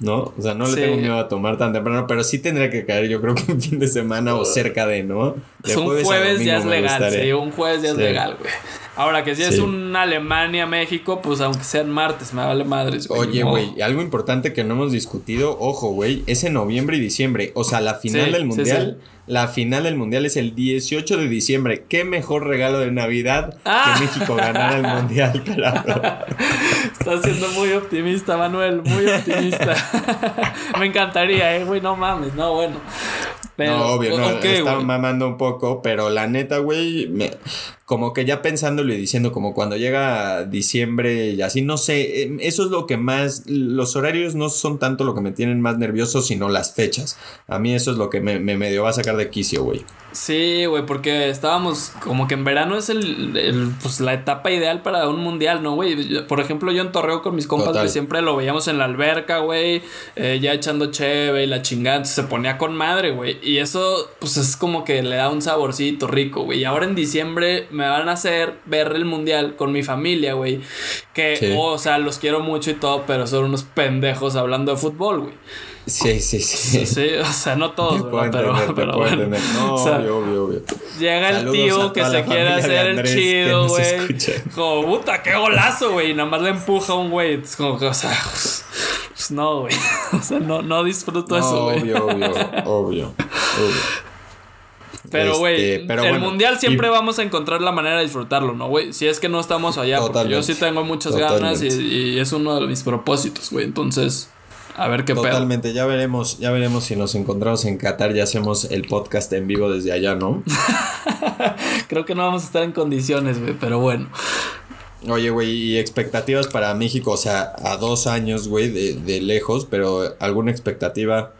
¿no? O sea, no le tengo miedo a tomar tan temprano, pero sí tendría que caer, yo creo que un fin de semana o cerca de, ¿no? De un jueves ya es legal, sí, un jueves ya es legal, güey. Ahora que si es un Alemania-México, pues aunque sean martes, me vale madres, güey. Oye, güey, algo importante que no hemos discutido, ojo, güey, es en noviembre y diciembre. O sea, la final del mundial. La final del mundial es el 18 de diciembre. Qué mejor regalo de Navidad que ah. México ganara el mundial, carajo. Estás siendo muy optimista, Manuel, muy optimista. Me encantaría, eh, güey, no mames, no, bueno no, obvio, no, está mamando un poco, pero la neta, güey, como que ya pensándolo y diciendo, como cuando llega diciembre y así, no sé, em, eso es lo que más, los horarios no son tanto lo que me tienen más nervioso, sino las fechas. A mí eso es lo que me, me medio va a sacar de quicio, güey. Sí, güey, porque estábamos como que en verano es el, pues la etapa ideal para un mundial, ¿no, güey? Por ejemplo, yo en Torreo con mis compas, que siempre lo veíamos en la alberca, güey, eh, ya echando cheve y la chingada, se ponía con madre, güey. Y eso, pues es como que le da un saborcito rico, güey. Y ahora en diciembre me van a hacer ver el mundial con mi familia, güey. Que, o sea, los quiero mucho y todo, pero son unos pendejos hablando de fútbol, güey. Sí, sí, sí. Sí, o sea, no todos, pero, pero bueno. No, obvio, obvio, obvio. Llega el tío que se quiere hacer el chido, güey. Como, puta, qué golazo, güey. Y nada más le empuja a un güey. Es como que, o sea, pues, pues no, güey. O sea, no, no disfruto eso, güey. Obvio, obvio, obvio, obvio. Pero, güey, este, el mundial siempre vamos a encontrar la manera de disfrutarlo, ¿no, güey? Si es que no estamos allá, porque yo sí tengo muchas ganas y, y, es uno de mis propósitos, güey. Entonces, a ver qué Totalmente, ya veremos, ya veremos si nos encontramos en Qatar y hacemos el podcast en vivo desde allá, ¿no? Creo que no vamos a estar en condiciones, güey, pero bueno. Oye, güey, y expectativas para México, o sea, a dos años, güey, de, de lejos, pero ¿alguna expectativa?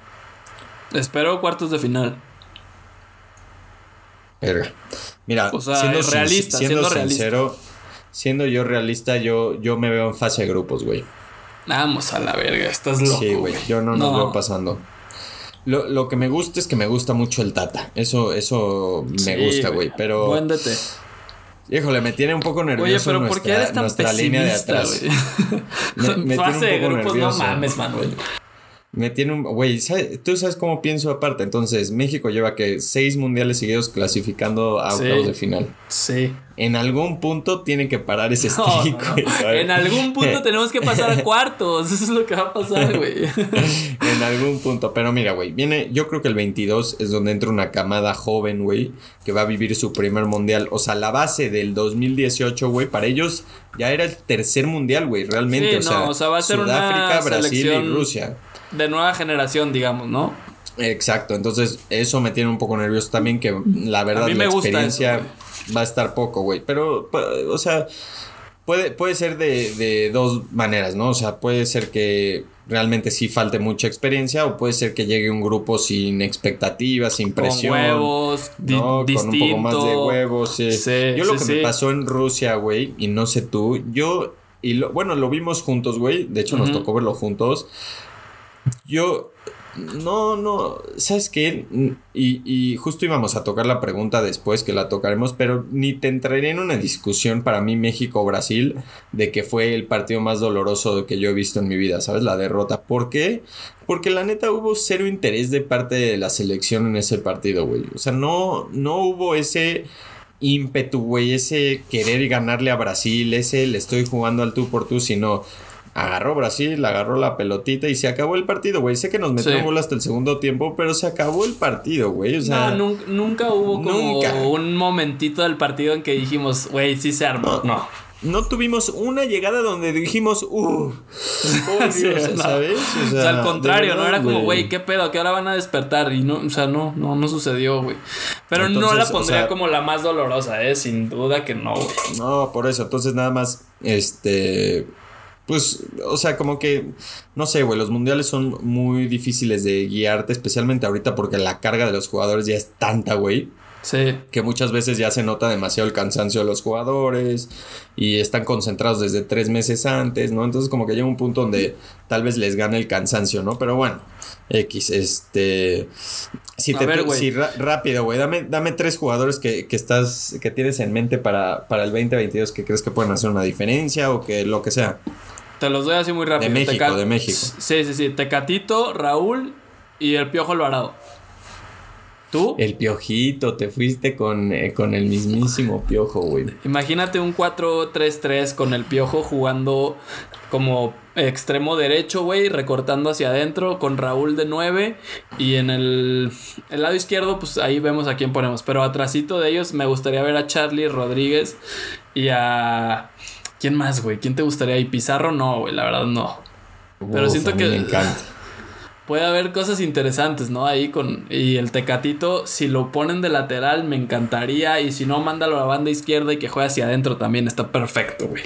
Espero cuartos de final. Verga. Mira, siendo realista, siendo, sincero, siendo yo realista, yo, yo me veo en fase de grupos, güey. Vamos a la verga, estás loco. Sí, güey, yo no nos veo pasando. Lo, lo, que me gusta es que me gusta mucho el Tata. Eso, eso me gusta, güey. Pero. Buéndete. Híjole, me tiene un poco nervioso. Oye, pero ¿por qué eres tan nuestra línea de atrás. me, me tiene un poco nervioso. No mames, Manuel. Me tiene un. Güey, tú sabes cómo pienso aparte. Entonces, México lleva que seis mundiales seguidos clasificando a octavos de final. Sí. En algún punto tiene que parar ese streak, En algún punto tenemos que pasar a cuartos. Eso es lo que va a pasar, güey. en algún punto. Pero mira, güey, viene. Yo creo que el 22 es donde entra una camada joven, güey, que va a vivir su primer mundial. O sea, la base del 2018, güey, para ellos ya era el tercer mundial, güey, realmente. o, sea, o sea, va a ser Sudáfrica, Brasil y Rusia de nueva generación, digamos, ¿no? Exacto, entonces eso me tiene un poco nervioso también, que la verdad la experiencia va a estar poco, güey. Pero, o sea, puede, puede ser de, dos maneras, ¿no? O sea, puede ser que realmente sí falte mucha experiencia o puede ser que llegue un grupo sin expectativas, sin presión. Con huevos, ¿no? con un poco más de huevos. Sí. yo lo que me pasó en Rusia, güey, y no sé tú, yo, y lo, bueno, lo vimos juntos, güey, de hecho nos tocó verlo juntos yo No, no, ¿sabes qué? Y, y, justo íbamos a tocar la pregunta después, que la tocaremos, pero ni te entraré en una discusión para mí México-Brasil de que fue el partido más doloroso que yo he visto en mi vida, ¿sabes? La derrota. ¿Por qué? Porque la neta hubo cero interés de parte de la selección en ese partido, güey. O sea, no, no hubo ese ímpetu, güey, ese querer ganarle a Brasil, ese le estoy jugando al tú por tú, sino agarró Brasil, agarró la pelotita y se acabó el partido, güey. Sé que nos metió gol hasta el segundo tiempo, pero se acabó el partido, güey. O sea, no, nunca, hubo como un momentito del partido en que dijimos, güey, sí se armó. No. no. tuvimos una llegada donde dijimos, uh, ¿sabes? O sea, al contrario, no era como, güey, qué pedo, que ahora van a despertar. Y no, o sea, no, no, no sucedió, güey. Pero no la pondría como la más dolorosa, ¿eh? Sin duda que no, güey. No, por eso. Entonces, nada más, este pues, o sea, como que, no sé, güey, los mundiales son muy difíciles de guiarte, especialmente ahorita porque la carga de los jugadores ya es tanta, güey. Sí. Que muchas veces ya se nota demasiado el cansancio de los jugadores y están concentrados desde tres meses antes, ¿no? Entonces como que llega un punto donde tal vez les gane el cansancio, ¿no? Pero bueno, X, este... Si te ver, si rápido, güey, dame, dame tres jugadores que, que, estás, que tienes en mente para, para el 2022 que crees que pueden hacer una diferencia o que lo que sea. Te los doy así muy rápido. De México, de México. Sí, sí, sí. Tecatito, Raúl y el Piojo Alvarado. ¿Tú? El Piojito, te fuiste con, eh, con el mismísimo Piojo, güey. Imagínate un 4-3-3 con el Piojo jugando como extremo derecho, güey, recortando hacia adentro con Raúl de 9 y en el, el, lado izquierdo, pues ahí vemos a quién ponemos. Pero atrásito de ellos me gustaría ver a Charlie Rodríguez y a ¿Quién más, güey? ¿Quién te gustaría? ¿Y Pizarro? No, güey, la verdad no. Pero siento que. Me encanta. Puede haber cosas interesantes, ¿no? Ahí con. Y el Tecatito, si lo ponen de lateral, me encantaría. Y si no, mándalo a la banda izquierda y que juegue hacia adentro también. Está perfecto, güey.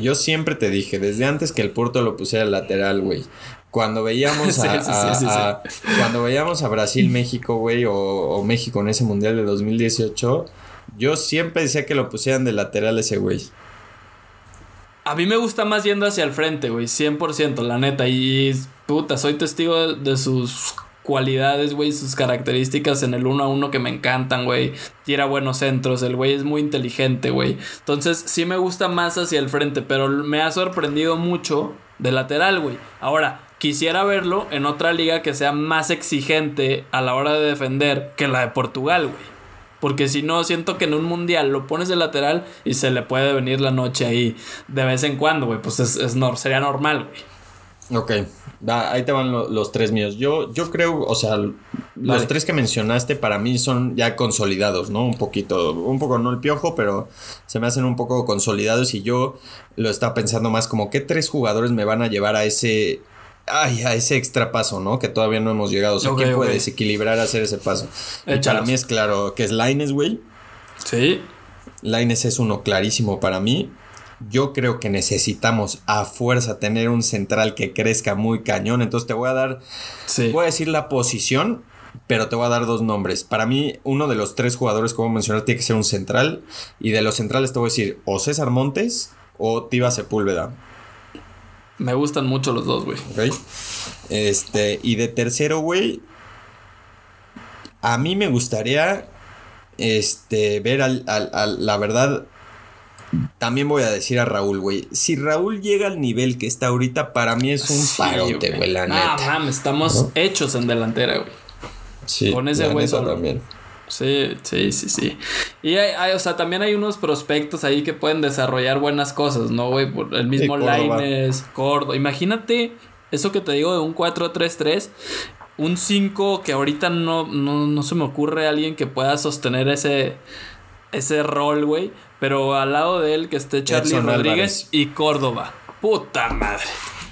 Yo siempre te dije, desde antes que el Porto lo pusiera lateral, güey. Cuando veíamos a, cuando veíamos a Brasil, México, güey, o, o, México en ese mundial de 2018, yo siempre decía que lo pusieran de lateral ese güey. A mí me gusta más yendo hacia el frente, güey, 100%, la neta. Y puta, soy testigo de, sus cualidades, güey, sus características en el uno a uno que me encantan, güey. Tira buenos centros, el güey es muy inteligente, güey. Entonces, sí me gusta más hacia el frente, pero me ha sorprendido mucho de lateral, güey. Ahora, quisiera verlo en otra liga que sea más exigente a la hora de defender que la de Portugal, güey. Porque si no, siento que en un mundial lo pones de lateral y se le puede venir la noche ahí de vez en cuando, güey. Pues es, es sería normal, güey. Ok, ahí te van los tres míos. Yo, yo creo, o sea, los tres que mencionaste para mí son ya consolidados, ¿no? Un poquito, un poco no el piojo, pero se me hacen un poco consolidados y yo lo estaba pensando más como qué tres jugadores me van a llevar a ese ay, a ese extra paso, ¿no? Que todavía no hemos llegado. O sea, ¿quién puede desequilibrar hacer ese paso? Y para mí es claro que es Lines, güey. Sí. Lines es uno clarísimo para mí. Yo creo que necesitamos a fuerza tener un central que crezca muy cañón. Entonces te voy a dar. Sí. Voy a decir la posición, pero te voy a dar dos nombres. Para mí, uno de los tres jugadores que voy a mencionar tiene que ser un central. Y de los centrales te voy a decir o César Montes o Tiva Sepúlveda. Me gustan mucho los dos, güey. Ok. Este, y de tercero, güey. A mí me gustaría. Este, ver al, al, la verdad. También voy a decir a Raúl, güey. Si Raúl llega al nivel que está ahorita, para mí es un parote, güey, la neta. Ah, mames, estamos hechos en delantera, güey. Sí, Con ese güey también. Sí, sí, sí, sí. Y hay, o sea, también hay unos prospectos ahí que pueden desarrollar buenas cosas, ¿no, güey? El mismo sí, Laines, Cordo. Imagínate eso que te digo de un 4-3-3. Un 5 que ahorita no, no, se me ocurre alguien que pueda sostener ese, ese rol, güey. Pero al lado de él que esté Charlie Rodríguez y Córdoba. Puta madre.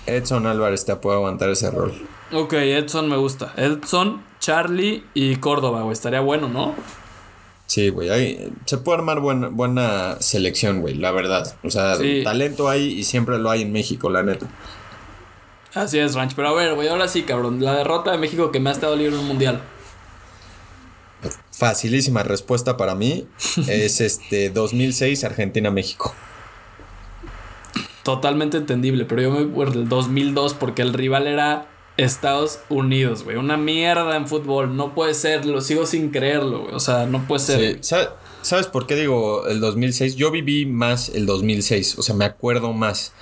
Edson Álvarez te puede aguantar ese rol. Ok, Edson me gusta. Edson Charlie y Córdoba, güey. Estaría bueno, ¿no? Sí, güey. Se puede armar buena, buena selección, güey, la verdad. O sea, talento hay y siempre lo hay en México, la neta. Así es, Ranch. Pero a ver, güey, ahora sí, cabrón. La derrota de México que me ha estado libre en un mundial. Facilísima respuesta para mí. es este 2006 Argentina-México. Totalmente entendible, pero yo me voy por el 2002 porque el rival era Estados Unidos, güey. Una mierda en fútbol. No puede ser, lo sigo sin creerlo, güey. O sea, no puede ser. ¿Sabes por qué digo el 2006? Yo viví más el 2006, o sea, me acuerdo más.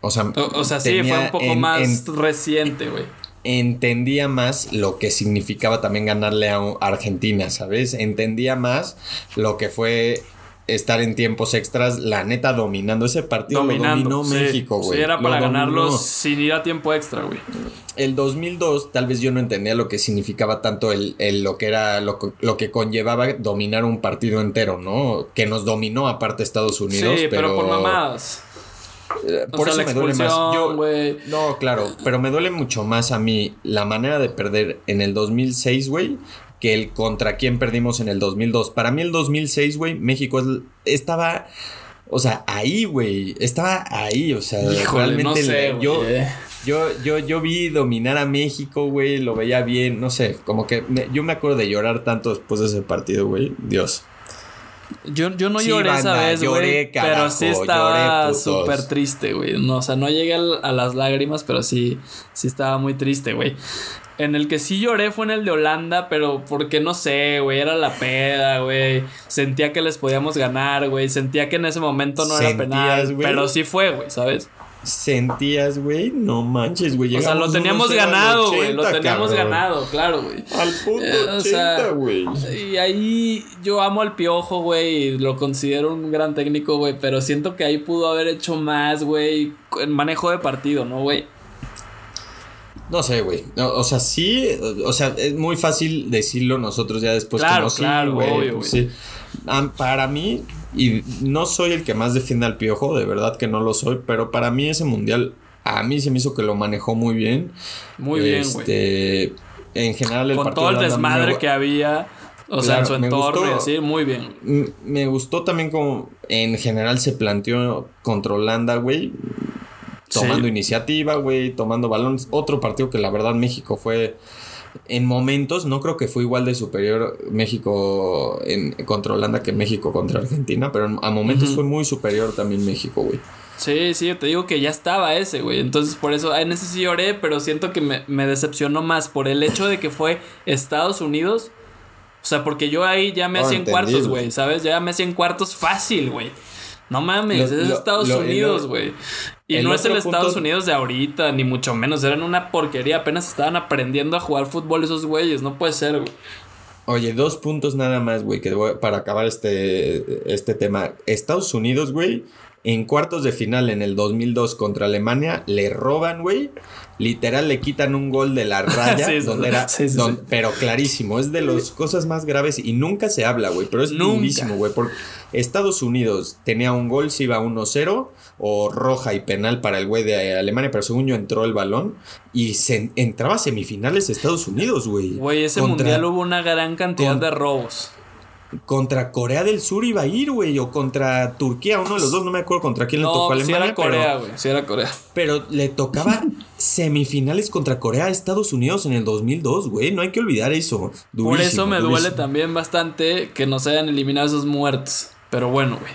O sea, o, sea sí, fue un poco más reciente, güey. Entendía más lo que significaba también ganarle a Argentina, ¿sabes? Entendía más lo que fue estar en tiempos extras, la neta dominando ese partido. Dominando, lo dominó México, güey. Sí, era para ganarlos sin ir a tiempo extra, güey. El 2002, tal vez yo no entendía lo que significaba tanto el, lo que era, lo, lo, que conllevaba dominar un partido entero, ¿no? Que nos dominó aparte Estados Unidos. Sí, pero, por mamadas. Eh, por eso me duele más. Yo, no, claro, pero me duele mucho más a mí la manera de perder en el 2006, güey, que el contra quién perdimos en el 2002. Para mí el 2006, güey, México estaba... O sea, ahí, güey. Estaba ahí, o sea, realmente yo, yo, yo, yo vi dominar a México, güey. Lo veía bien, no sé, como que yo me acuerdo de llorar tanto después de ese partido, güey. Dios. Yo, yo no lloré esa vez, güey. Pero sí estaba súper triste, güey. No, o sea, no llegué a las lágrimas, pero sí, sí estaba muy triste, güey. En el que sí lloré fue en el de Holanda, pero porque no sé, güey, era la peda, güey. Sentía que les podíamos ganar, güey. Sentía que en ese momento no era penal, pero sí fue, güey, ¿sabes? Sentías, güey, no manches, güey. O sea, lo teníamos ganado, güey. Lo teníamos ganado, claro, güey. Al punto güey. y ahí yo amo al piojo, güey. Lo considero un gran técnico, güey. Pero siento que ahí pudo haber hecho más, güey. En manejo de partido, ¿no, güey? No sé, güey. o sea, sí, o sea, es muy fácil decirlo nosotros ya después claro, claro, güey. Pues sí. para mí, y no soy el que más defiende al piojo, de verdad que no lo soy, pero para mí ese mundial, a mí se me hizo que lo manejó muy bien. Muy bien, güey. Este, en general el Con todo el desmadre que había. O sea, en su entorno y así, muy bien. Me gustó también como en general se planteó contra Holanda, güey tomando iniciativa, güey, tomando balones. Otro partido que la verdad México fue en momentos, no creo que fue igual de superior México en, contra Holanda que México contra Argentina, pero a momentos fue muy superior también México, güey. Sí, sí, yo te digo que ya estaba ese, güey. Entonces, por eso, en ese sí lloré, pero siento que me, me decepcionó más por el hecho de que fue Estados Unidos. O sea, porque yo ahí ya me hacía en cuartos, güey, ¿sabes? Ya me hacía en cuartos fácil, güey. No mames, es Estados Unidos, güey. Y no es el Estados Unidos de ahorita, ni mucho menos. Eran una porquería. Apenas estaban aprendiendo a jugar fútbol esos güeyes. No puede ser, güey. Oye, dos puntos nada más, güey, que para acabar este, este tema. Estados Unidos, güey, en cuartos de final en el 2002 contra Alemania, le roban, güey. Literal le quitan un gol de la raya, donde era, pero clarísimo, es de las cosas más graves y nunca se habla, güey, pero es durísimo, güey, porque Estados Unidos tenía un gol, se iba 1-0 o roja y penal para el güey de Alemania, pero según yo entró el balón y se, entraba a semifinales Estados Unidos, güey. Güey, ese mundial hubo una gran cantidad de robos contra Corea del Sur iba a ir, güey, o contra Turquía, uno de los dos, no me acuerdo contra quién le tocó a Alemania. Sí era Corea, güey, sí era Corea. Pero le tocaba semifinales contra Corea a Estados Unidos en el 2002, güey, no hay que olvidar eso. Por eso me duele también bastante que nos hayan eliminado esos muertos, pero bueno, güey.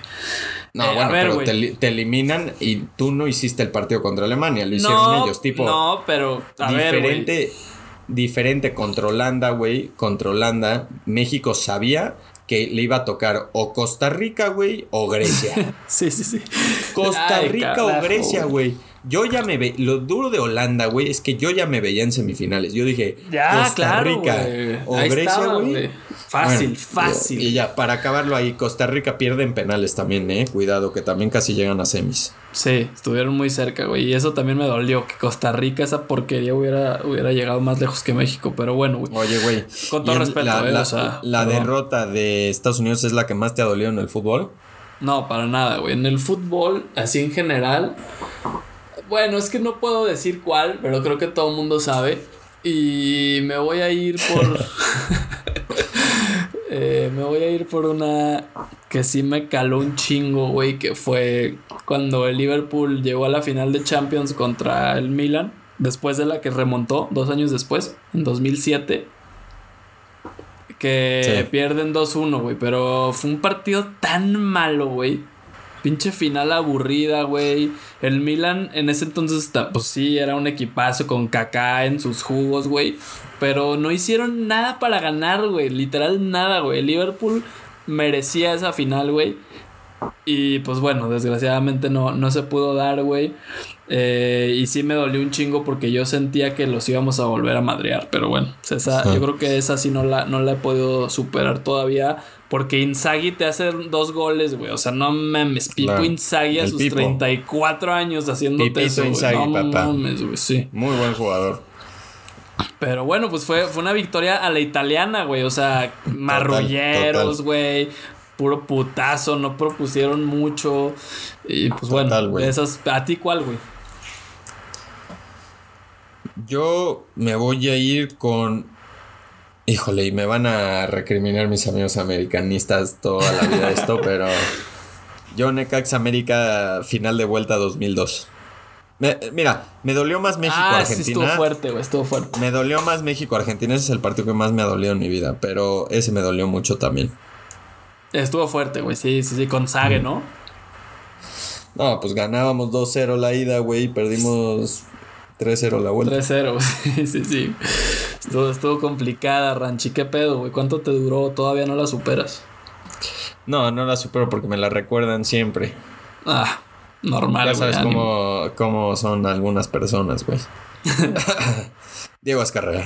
No, eh, bueno, pero te, eliminan y tú no hiciste el partido contra Alemania, lo hicieron ellos, tipo. No, pero a diferente, diferente contra Holanda, güey, contra Holanda. México sabía que le iba a tocar o Costa Rica, güey, o Grecia. sí, sí, sí. Costa Rica o Grecia, güey. Yo ya me ve, lo duro de Holanda, güey, es que yo ya me veía en semifinales. Yo dije, Costa Rica o Grecia, güey. Fácil, fácil. Y ya, para acabarlo ahí, Costa Rica pierde en penales también, eh. Cuidado, que también casi llegan a semis. Sí, estuvieron muy cerca, güey. Y eso también me dolió, que Costa Rica, esa porquería, hubiera, hubiera llegado más lejos que México. Pero bueno, güey. Oye, güey. Con todo respeto, la, eh, la, la derrota de Estados Unidos es la que más te ha dolido en el fútbol. No, para nada, güey. En el fútbol, así en general, bueno, es que no puedo decir cuál, pero creo que todo el mundo sabe. Y me voy a ir por. Eh, me voy a ir por una que sí me caló un chingo, güey, que fue cuando el Liverpool llegó a la final de Champions contra el Milan, después de la que remontó, dos años después, en 2007. Que pierden 2-1, güey, pero fue un partido tan malo, güey. Pinche final aburrida, güey. El Milan en ese entonces, pues sí, era un equipazo con Kaká en sus jugos, güey. Pero no hicieron nada para ganar, güey. Literal nada, güey. Liverpool merecía esa final, güey. Y pues bueno, desgraciadamente no, no se pudo dar, güey. Eh, y sí me dolió un chingo porque yo sentía que los íbamos a volver a madrear. Pero bueno, pues yo creo que esa sí no la, no la he podido superar todavía. Porque Inzaghi te hace dos goles, güey. O sea, no mames. Pipo Inzaghi a sus 34 años haciéndote eso, Inzaghi, no mames, güey. Sí. Muy buen jugador. Pero bueno, pues fue, fue una victoria a la italiana, güey. O sea, marrulleros, güey puro putazo, no propusieron mucho. Y pues bueno, esas, ¿a ti cuál, güey? Yo me voy a ir con. Híjole, y me van a recriminar mis amigos americanistas toda la vida esto, pero. Yo Necax América final de vuelta 2002. Mira, me dolió más México-Argentina. Ah, sí estuvo fuerte, güey, estuvo fuerte. Me dolió más México-Argentina, ese es el partido que más me ha dolido en mi vida, pero ese me dolió mucho también. Estuvo fuerte, güey. Sí, sí, sí, con Sage, ¿no? No, pues ganábamos 2-0 la ida, güey, y perdimos 3-0 la vuelta. 3-0, sí, sí, sí. Estuvo, estuvo complicada, Ranchi. ¿Qué pedo, güey? ¿Cuánto te duró? ¿Todavía no la superas? No, no la supero porque me la recuerdan siempre. Ah, normal, Ya sabes cómo, cómo son algunas personas, güey. Diego Azcarrera.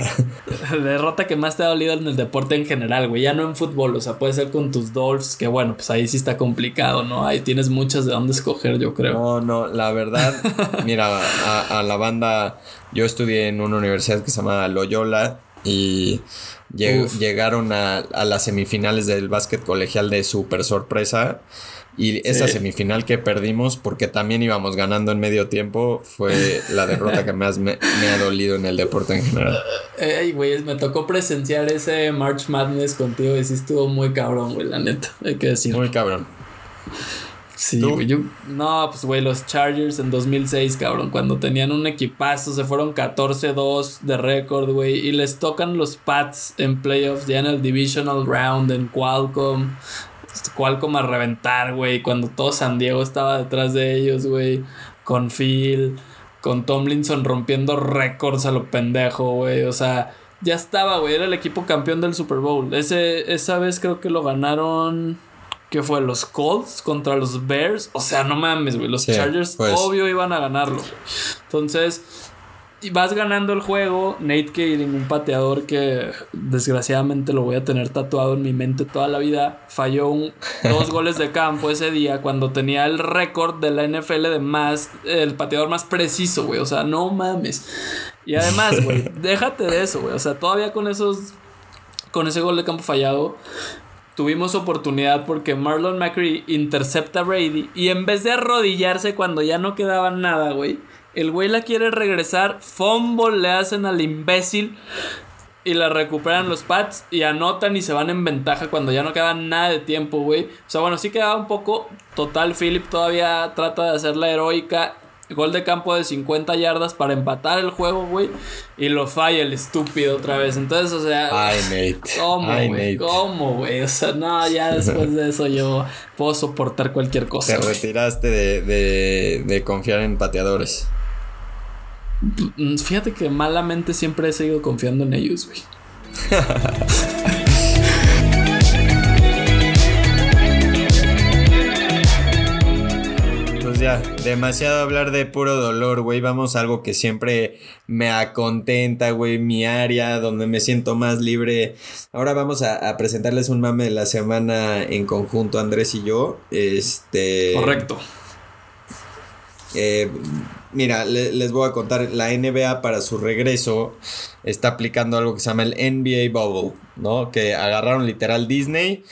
Derrota que más te ha dolido en el deporte en general, güey. Ya no en fútbol, o sea, puede ser con tus Dolphs, que bueno, pues ahí sí está complicado, ¿no? Ahí tienes muchas de dónde escoger, yo creo. No, no, la verdad, mira, a, la banda, yo estudié en una universidad que se llama Loyola y llegaron a, a las semifinales del básquet colegial de super sorpresa. Y esa semifinal que perdimos, porque también íbamos ganando en medio tiempo, fue la derrota que más me, ha dolido en el deporte en general. Ey, güey, me tocó presenciar ese March Madness contigo y sí estuvo muy cabrón, güey, la neta, hay que decir. Muy cabrón. Sí, güey. no, pues, güey, los Chargers en 2006, cabrón, cuando tenían un equipazo, se fueron 14-2 de récord, güey, y les tocan los Pats en playoffs, ya en el Divisional Round, en Qualcomm. Qualcomm a reventar, güey. Cuando todo San Diego estaba detrás de ellos, güey. Con Phil, con Tomlinson rompiendo récords a lo pendejo, güey. O sea, ya estaba, güey. Era el equipo campeón del Super Bowl. Ese, esa vez creo que lo ganaron. ¿Qué fue? Los Colts contra los Bears. O sea, no mames, güey. Los Chargers, pues. obvio, iban a ganarlo. Entonces, y vas ganando el juego. Nate Kading, un pateador que desgraciadamente lo voy a tener tatuado en mi mente toda la vida, falló dos goles de campo ese día cuando tenía el récord de la NFL de más, el pateador más preciso, güey. O sea, no mames. Y además, güey, déjate de eso, güey. O sea, todavía con esos, con ese gol de campo fallado, tuvimos oportunidad porque Marlon McCree intercepta a Brady y en vez de arrodillarse cuando ya no quedaba nada, güey el güey la quiere regresar. Fumble le hacen al imbécil. Y la recuperan los Pats y anotan y se van en ventaja cuando ya no queda nada de tiempo, güey. O sea, bueno, sí quedaba un poco. Total, Philip todavía trata de hacer la heroica. Gol de campo de 50 yardas para empatar el juego, güey. Y lo falla el estúpido otra vez. Entonces, o sea. Ay, Nate. ¿Cómo, güey? ¿Cómo, güey? O sea, no, ya después de eso yo puedo soportar cualquier cosa. Te retiraste de, de, de confiar en pateadores. Mm, fíjate que malamente siempre he seguido confiando en ellos, güey. pues ya, demasiado hablar de puro dolor, güey. Vamos a algo que siempre me acontenta, güey. Mi área, donde me siento más libre. Ahora vamos a, a, presentarles un mame de la semana en conjunto, Andrés y yo. Este. Correcto. Eh, Mira, les voy a contar, la NBA para su regreso está aplicando algo que se llama el NBA Bubble, ¿no? Que agarraron literal Disney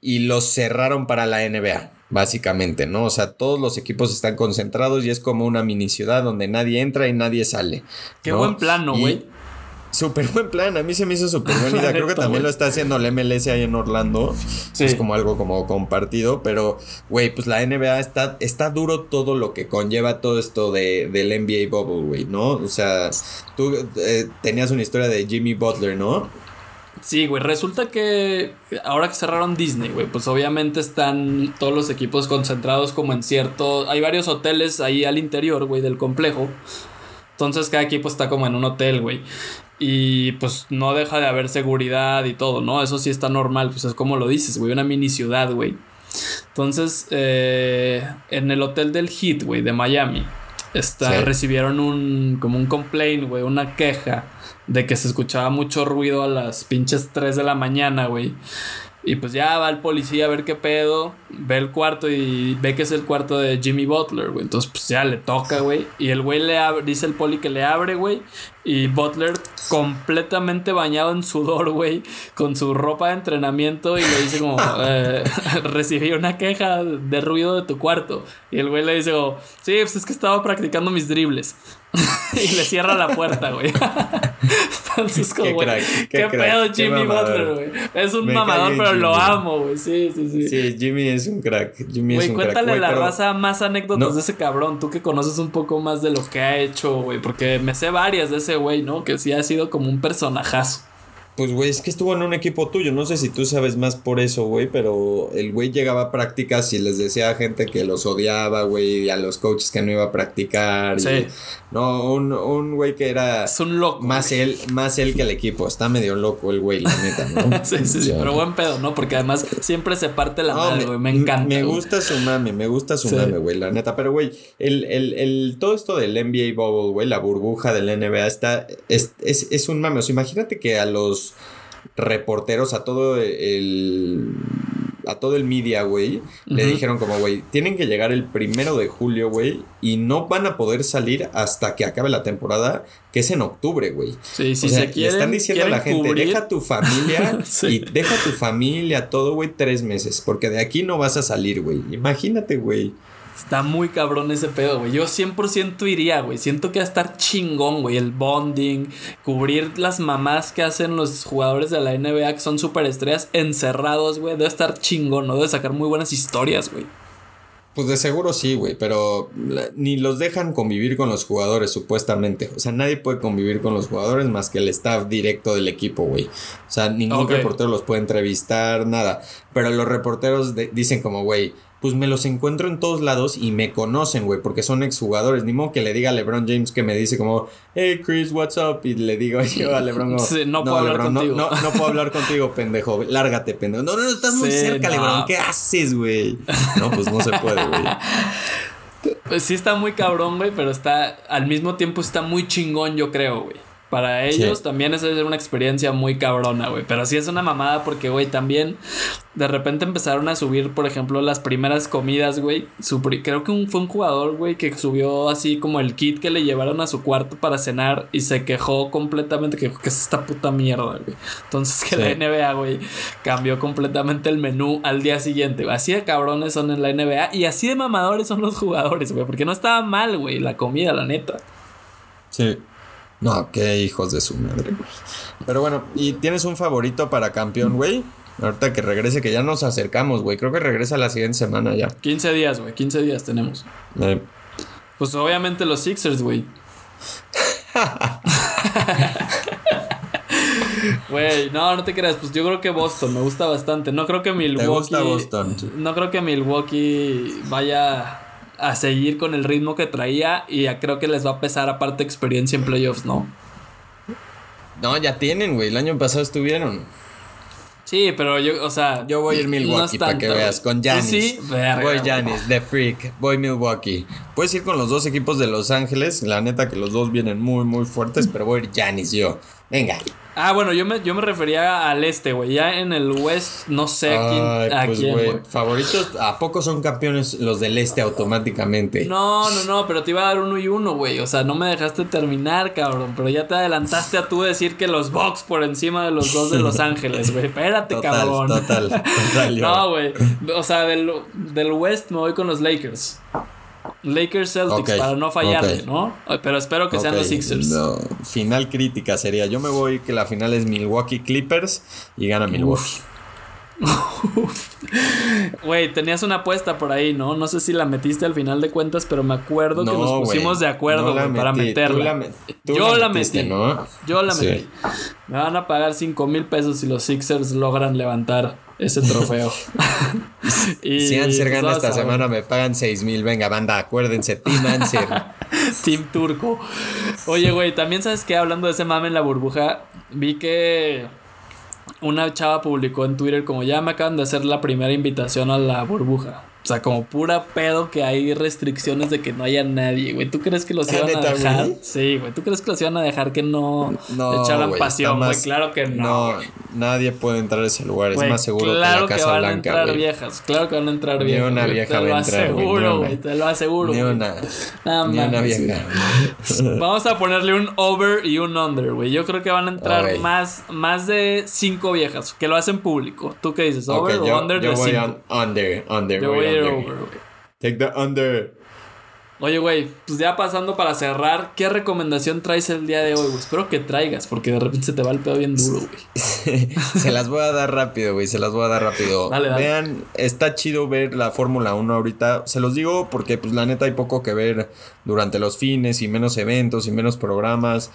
y los cerraron para la NBA, básicamente, ¿no? O sea, todos los equipos están concentrados y es como una mini ciudad donde nadie entra y nadie sale. Qué buen plano, güey. Súper buen plan, a mí se me hizo súper buena idea. Creo que también lo está haciendo el MLS ahí en Orlando. Es como algo como compartido, pero, güey, pues la NBA está, está duro todo lo que conlleva todo esto de, del NBA Bubble, güey, ¿no? O sea, tú eh, tenías una historia de Jimmy Butler, ¿no? Sí, güey, resulta que ahora que cerraron Disney, güey, pues obviamente están todos los equipos concentrados como en cierto... Hay varios hoteles ahí al interior, güey, del complejo. Entonces cada equipo está como en un hotel, güey. Y pues no deja de haber seguridad y todo, ¿no? Eso sí está normal, pues es como lo dices, güey, una mini ciudad, güey. Entonces, eh, en el hotel del Heat, güey, de Miami, está, recibieron un, como un complaint, güey, una queja de que se escuchaba mucho ruido a las pinches 3 de la mañana, güey. Y pues ya va el policía a ver qué pedo, ve el cuarto y ve que es el cuarto de Jimmy Butler, güey. Entonces pues ya le toca, güey. Y el güey le abre, dice el poli que le abre, güey. Y Butler completamente bañado en sudor, güey, con su ropa de entrenamiento y le dice como, eh, recibí una queja de ruido de tu cuarto. Y el güey le dice como, sí, pues es que estaba practicando mis dribles. y le cierra la puerta, güey. Entonces, como, güey, qué, pedo Jimmy Butler, güey. Es un mamador, pero lo amo, güey. Sí, sí, sí. Sí, Jimmy es un crack. Jimmy es un cuéntale crack. la raza más anécdotas de ese cabrón. Tú que conoces un poco más de lo que ha hecho, güey. Porque me sé varias de ese güey, ¿no? Que sí ha sido como un personajazo. Pues, güey, es que estuvo en un equipo tuyo. No sé si tú sabes más por eso, güey, pero el güey llegaba a prácticas y les decía a gente que los odiaba, güey, y a los coaches que no iba a practicar. Sí. no, un, güey que era. Es un loco. Más él, más él que el equipo. Está medio loco el güey, la neta, ¿no? sí, sí, sí, pero buen pedo, ¿no? Porque además siempre se parte la madre, güey. Me encanta. Me gusta su mame, me gusta su mame, güey, la neta. Pero, güey, el, el, el, todo esto del NBA Bubble, güey, la burbuja del NBA está. Es, es, es un mame. O sea, imagínate que a los reporteros, a todo el. A todo el media, güey, le dijeron como, güey, tienen que llegar el primero de julio, güey, y no van a poder salir hasta que acabe la temporada, que es en octubre, güey. Sí, sí, se quieren, están diciendo a la gente, deja tu familia y deja tu familia, todo, güey, tres meses, porque de aquí no vas a salir, güey. Imagínate, güey. Está muy cabrón ese pedo, güey. Yo 100% iría, güey. Siento que va a estar chingón, güey. El bonding, cubrir las mamás que hacen los jugadores de la NBA que son súper estrellas encerrados, güey. Debe estar chingón, ¿no? Debe sacar muy buenas historias, güey. Pues de seguro sí, güey, pero ni los dejan convivir con los jugadores, supuestamente. O sea, nadie puede convivir con los jugadores más que el staff directo del equipo, güey. O sea, ningún reportero los puede entrevistar, nada. Pero los reporteros dicen como, güey, pues me los encuentro en todos lados y me conocen, güey, porque son exjugadores. Ni modo que le diga a LeBron James que me dice como, hey Chris, what's up? Y le digo yo a LeBron, como, no, puedo hablar contigo. No, no, puedo hablar contigo, pendejo. Lárgate, pendejo. No, no, no, estás muy cerca, LeBron. ¿Qué haces, güey? No, pues no se puede, güey. Pues sí está muy cabrón, güey, pero está, al mismo tiempo está muy chingón, yo creo, güey. Para ellos también es una experiencia muy cabrona, güey. Pero sí es una mamada porque, güey, también de repente empezaron a subir, por ejemplo, las primeras comidas, güey. Creo que fue un jugador, güey, que subió así como el kit que le llevaron a su cuarto para cenar y se quejó completamente que, que es esta puta mierda, güey. Entonces que la NBA, güey, cambió completamente el menú al día siguiente. Así de cabrones son en la NBA y así de mamadores son los jugadores, güey. Porque no estaba mal, güey, la comida, la neta. Sí. No, qué hijos de su madre, Pero bueno, ¿y tienes un favorito para campeón, güey? Ahorita que regrese, que ya nos acercamos, güey. Creo que regresa la siguiente semana ya. 15 días, güey. 15 días tenemos. Eh. Pues obviamente los Sixers, güey. Güey, no, no te creas. Pues yo creo que Boston me gusta bastante. No creo que Milwaukee. ¿Te gusta Boston? No creo que Milwaukee vaya a seguir con el ritmo que traía y creo que les va a pesar aparte experiencia en playoffs, ¿no? No, ya tienen, güey. El año pasado estuvieron. Sí, pero yo, o sea. Yo voy a ir Milwaukee para que veas. Con Janis. Sí, voy Janis, The Freak. Voy Milwaukee. Puedes ir con los dos equipos de Los Ángeles. La neta que los dos vienen muy, muy fuertes, pero voy a ir Janis yo. Venga. Ah, bueno, yo me, yo me refería al este, güey. Ya en el West, no sé quién, a pues, quién, Favoritos, ¿a poco son campeones los del este automáticamente? No, no, no, pero te iba a dar uno y uno, güey. O sea, no me dejaste terminar, cabrón. Pero ya te adelantaste a tú decir que los Bucks por encima de los dos de Los Ángeles, güey. Espérate, cabrón. Total, total. no, güey. O sea, del, del West me voy con los Lakers. Lakers Celtics para no fallarle, ¿no? Pero espero que sean los Sixers. No. Final crítica sería, yo me voy que la final es Milwaukee Clippers y gana Milwaukee. Güey, tenías una apuesta por ahí, ¿no? No sé si la metiste al final de cuentas, pero me acuerdo que nos pusimos de acuerdo para meterla. Yo la, metí. ¿no? Yo la metí. Me van a pagar 5 mil pesos si los Sixers logran levantar ese trofeo. y, si Anser pues, gana esta semana, me pagan 6 mil. Venga, banda, acuérdense, Team Anser. Team Turco. Oye, güey, también sabes que hablando de ese mame en la burbuja, vi que una chava publicó en Twitter como ya me acaban de hacer la primera invitación a la burbuja. O sea, como pura pedo que hay restricciones de que no haya nadie, güey. ¿Tú crees que los iban a dejar? Sí, güey. ¿Tú crees que los iban a dejar que no, no echaran pasión, güey? Claro que no. No, nadie puede entrar a ese lugar. es más seguro que la Casa que van a entrar viejas. Claro que van a entrar viejas. Ni una vieja va a entrar, Te lo aseguro, güey. Te lo aseguro. Ni una, ni una vieja. Vamos a ponerle un over y un under, güey. Yo creo que van a entrar más, más de cinco viejas que lo hacen público. ¿Tú qué dices? ¿Over o under yo voy under, under. Yo voy Take the under. Oye, güey, pues ya pasando para cerrar, ¿qué recomendación traes el día de hoy, güey? Espero que traigas, porque de repente se te va el pedo bien duro, güey. se las voy a dar rápido, güey, se las voy a dar rápido. Vean, está chido ver la Fórmula 1 ahorita. Se los digo porque, pues, la neta hay poco que ver durante los fines y menos eventos y menos programas.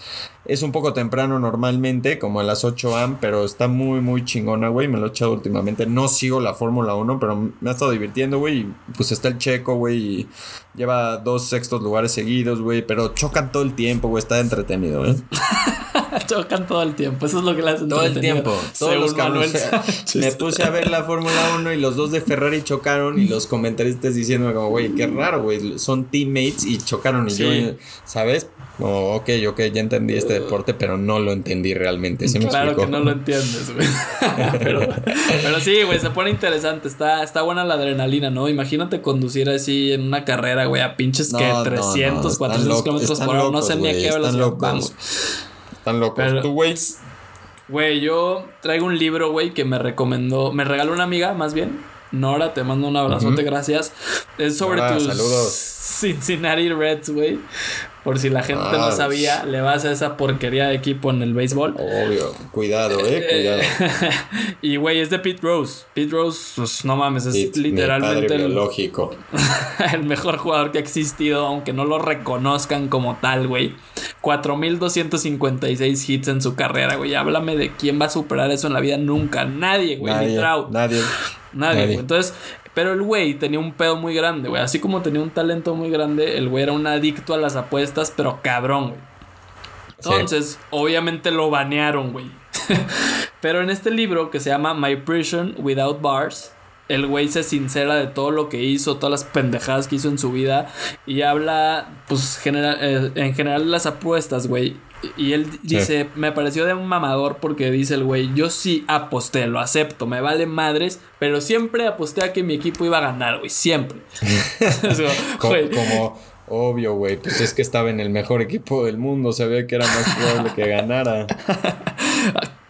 Es un poco temprano normalmente, como a las 8 am, pero está muy, muy chingona, güey. Me lo he echado últimamente. No sigo la Fórmula 1, pero me ha estado divirtiendo, güey. Pues está el checo, güey, y lleva dos sextos lugares seguidos, güey. Pero chocan todo el tiempo, güey. Está entretenido, ¿eh? chocan todo el tiempo. Eso es lo que le hacen todo el tiempo. Todos los Me puse a ver la Fórmula 1 y los dos de Ferrari chocaron y los comentaristas diciendo como, güey, qué raro, güey. Son teammates y chocaron y yo, ¿sabes? Oh, ok, ok, ya entendí este deporte, pero no lo entendí realmente. claro que no lo entiendes, güey. pero, sí, güey, se pone interesante. Está, está buena la adrenalina, ¿no? Imagínate conducir así en una carrera, güey, a pinches que 300, 400 kilómetros por hora. No sé ni a qué velocidad vamos. Están locos. ¿Tú, güey? Güey, yo traigo un libro, güey, que me recomendó, me regaló una amiga, más bien. Nora, te mando un abrazote, gracias. Es sobre tus Cincinnati Reds, güey. Por si la gente no ah, sabía, le vas a esa porquería de equipo en el béisbol. Obvio, cuidado, eh, cuidado. y güey, es de Pete Rose. Pete Rose, pues no mames, es literalmente el, el mejor jugador que ha existido, aunque no lo reconozcan como tal, güey. 4256 hits en su carrera, güey. Háblame de quién va a superar eso en la vida nunca. Nadie, güey, nadie, Nadie. Nadie, nadie. güey. Entonces, pero el güey tenía un pedo muy grande, güey. Así como tenía un talento muy grande, el güey era un adicto a las apuestas, pero cabrón, güey. Entonces, obviamente lo banearon, güey. pero en este libro que se llama My Prison Without Bars, el güey se sincera de todo lo que hizo, todas las pendejadas que hizo en su vida y habla, pues, eh, en general de las apuestas, güey. Y él dice, me pareció de un mamador porque dice el güey, yo sí aposté, lo acepto, me vale madres, pero siempre aposté a que mi equipo iba a ganar, güey, siempre. como, obvio, güey, pues es que estaba en el mejor equipo del mundo, se ve que era más probable que ganara.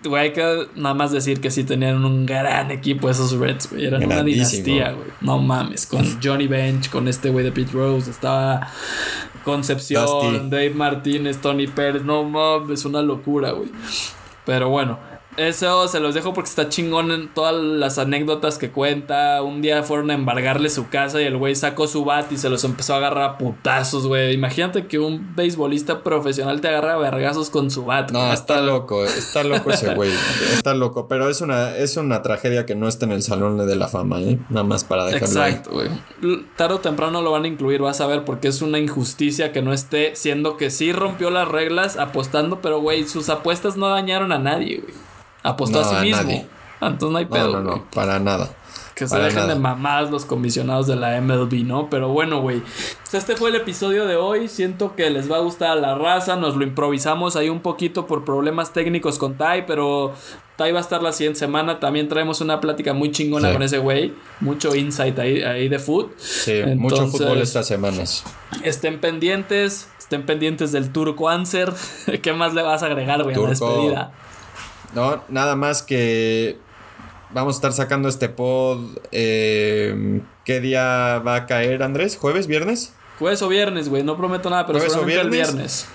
Güey, hay que nada más decir que sí tenían un gran equipo esos Reds, güey. Eran una dinastía, güey. No mames. Con Johnny Bench, con este güey de Pete Rose. Estaba Concepción, Dave Martínez, Tony Pérez. No mames, una locura, güey. Pero bueno, eso se los dejo porque está chingón en todas las anécdotas que cuenta. Un día fueron a embargarle su casa y el güey sacó su bat y se los empezó a agarrar a putazos, güey. Imagínate que un beisbolista profesional te agarra a vergazos con su bat. No, está loco, está loco ese güey. Está loco, pero es una, es una tragedia que no esté en el salón de la fama, ¿eh? Nada más para dejarlo Exacto, güey. Tarde o temprano lo van a incluir, vas a ver, porque es una injusticia que no esté, siendo que sí rompió las reglas apostando, pero güey, sus apuestas no dañaron a nadie, güey. Apostó a sí mismo. Entonces no hay pedo. No, no, no, para nada. Que se dejen de mamadas los comisionados de la MLB, ¿no? Pero bueno, güey. Pues este fue el episodio de hoy. Siento que les va a gustar a la raza. Nos lo improvisamos ahí un poquito por problemas técnicos con Tai, pero Tai va a estar la siguiente semana. También traemos una plática muy chingona con ese güey. Mucho insight ahí, ahí de food. Sí, mucho fútbol estas semanas. Estén pendientes. Estén pendientes del Turco Answer. ¿Qué más le vas a agregar, güey, a la despedida? No, nada más que vamos a estar sacando este pod. Eh, ¿Qué día va a caer, Andrés? ¿Jueves, viernes? Jueves o viernes, güey. No prometo nada, pero seguramente el viernes.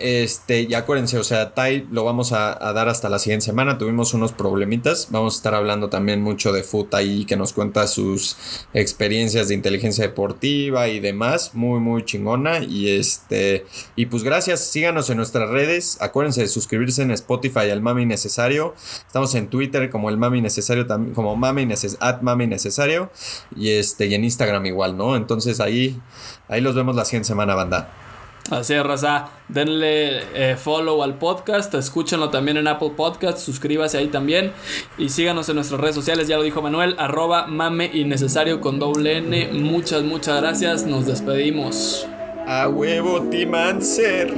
Este, y acuérdense, o sea, Tai lo vamos a, dar hasta la siguiente semana. Tuvimos unos problemitas. Vamos a estar hablando también mucho de foot ahí, que nos cuenta sus experiencias de inteligencia deportiva y demás. Muy, muy chingona. Y este, y pues gracias. Síganos en nuestras redes. Acuérdense de suscribirse en Spotify al Mami Necesario. Estamos en Twitter como el Mami Necesario también, como Mami Neces at Mami Necesario. Y este, y en Instagram igual, ¿no? Entonces ahí, ahí los vemos la siguiente semana, banda. Así es, raza. Denle eh, follow al podcast, escúchenlo también en Apple Podcast, suscríbase ahí también y síganos en nuestras redes sociales, ya lo dijo Manuel, arroba mame innecesario con doble N. Muchas, muchas gracias, nos despedimos. A huevo, Timancer.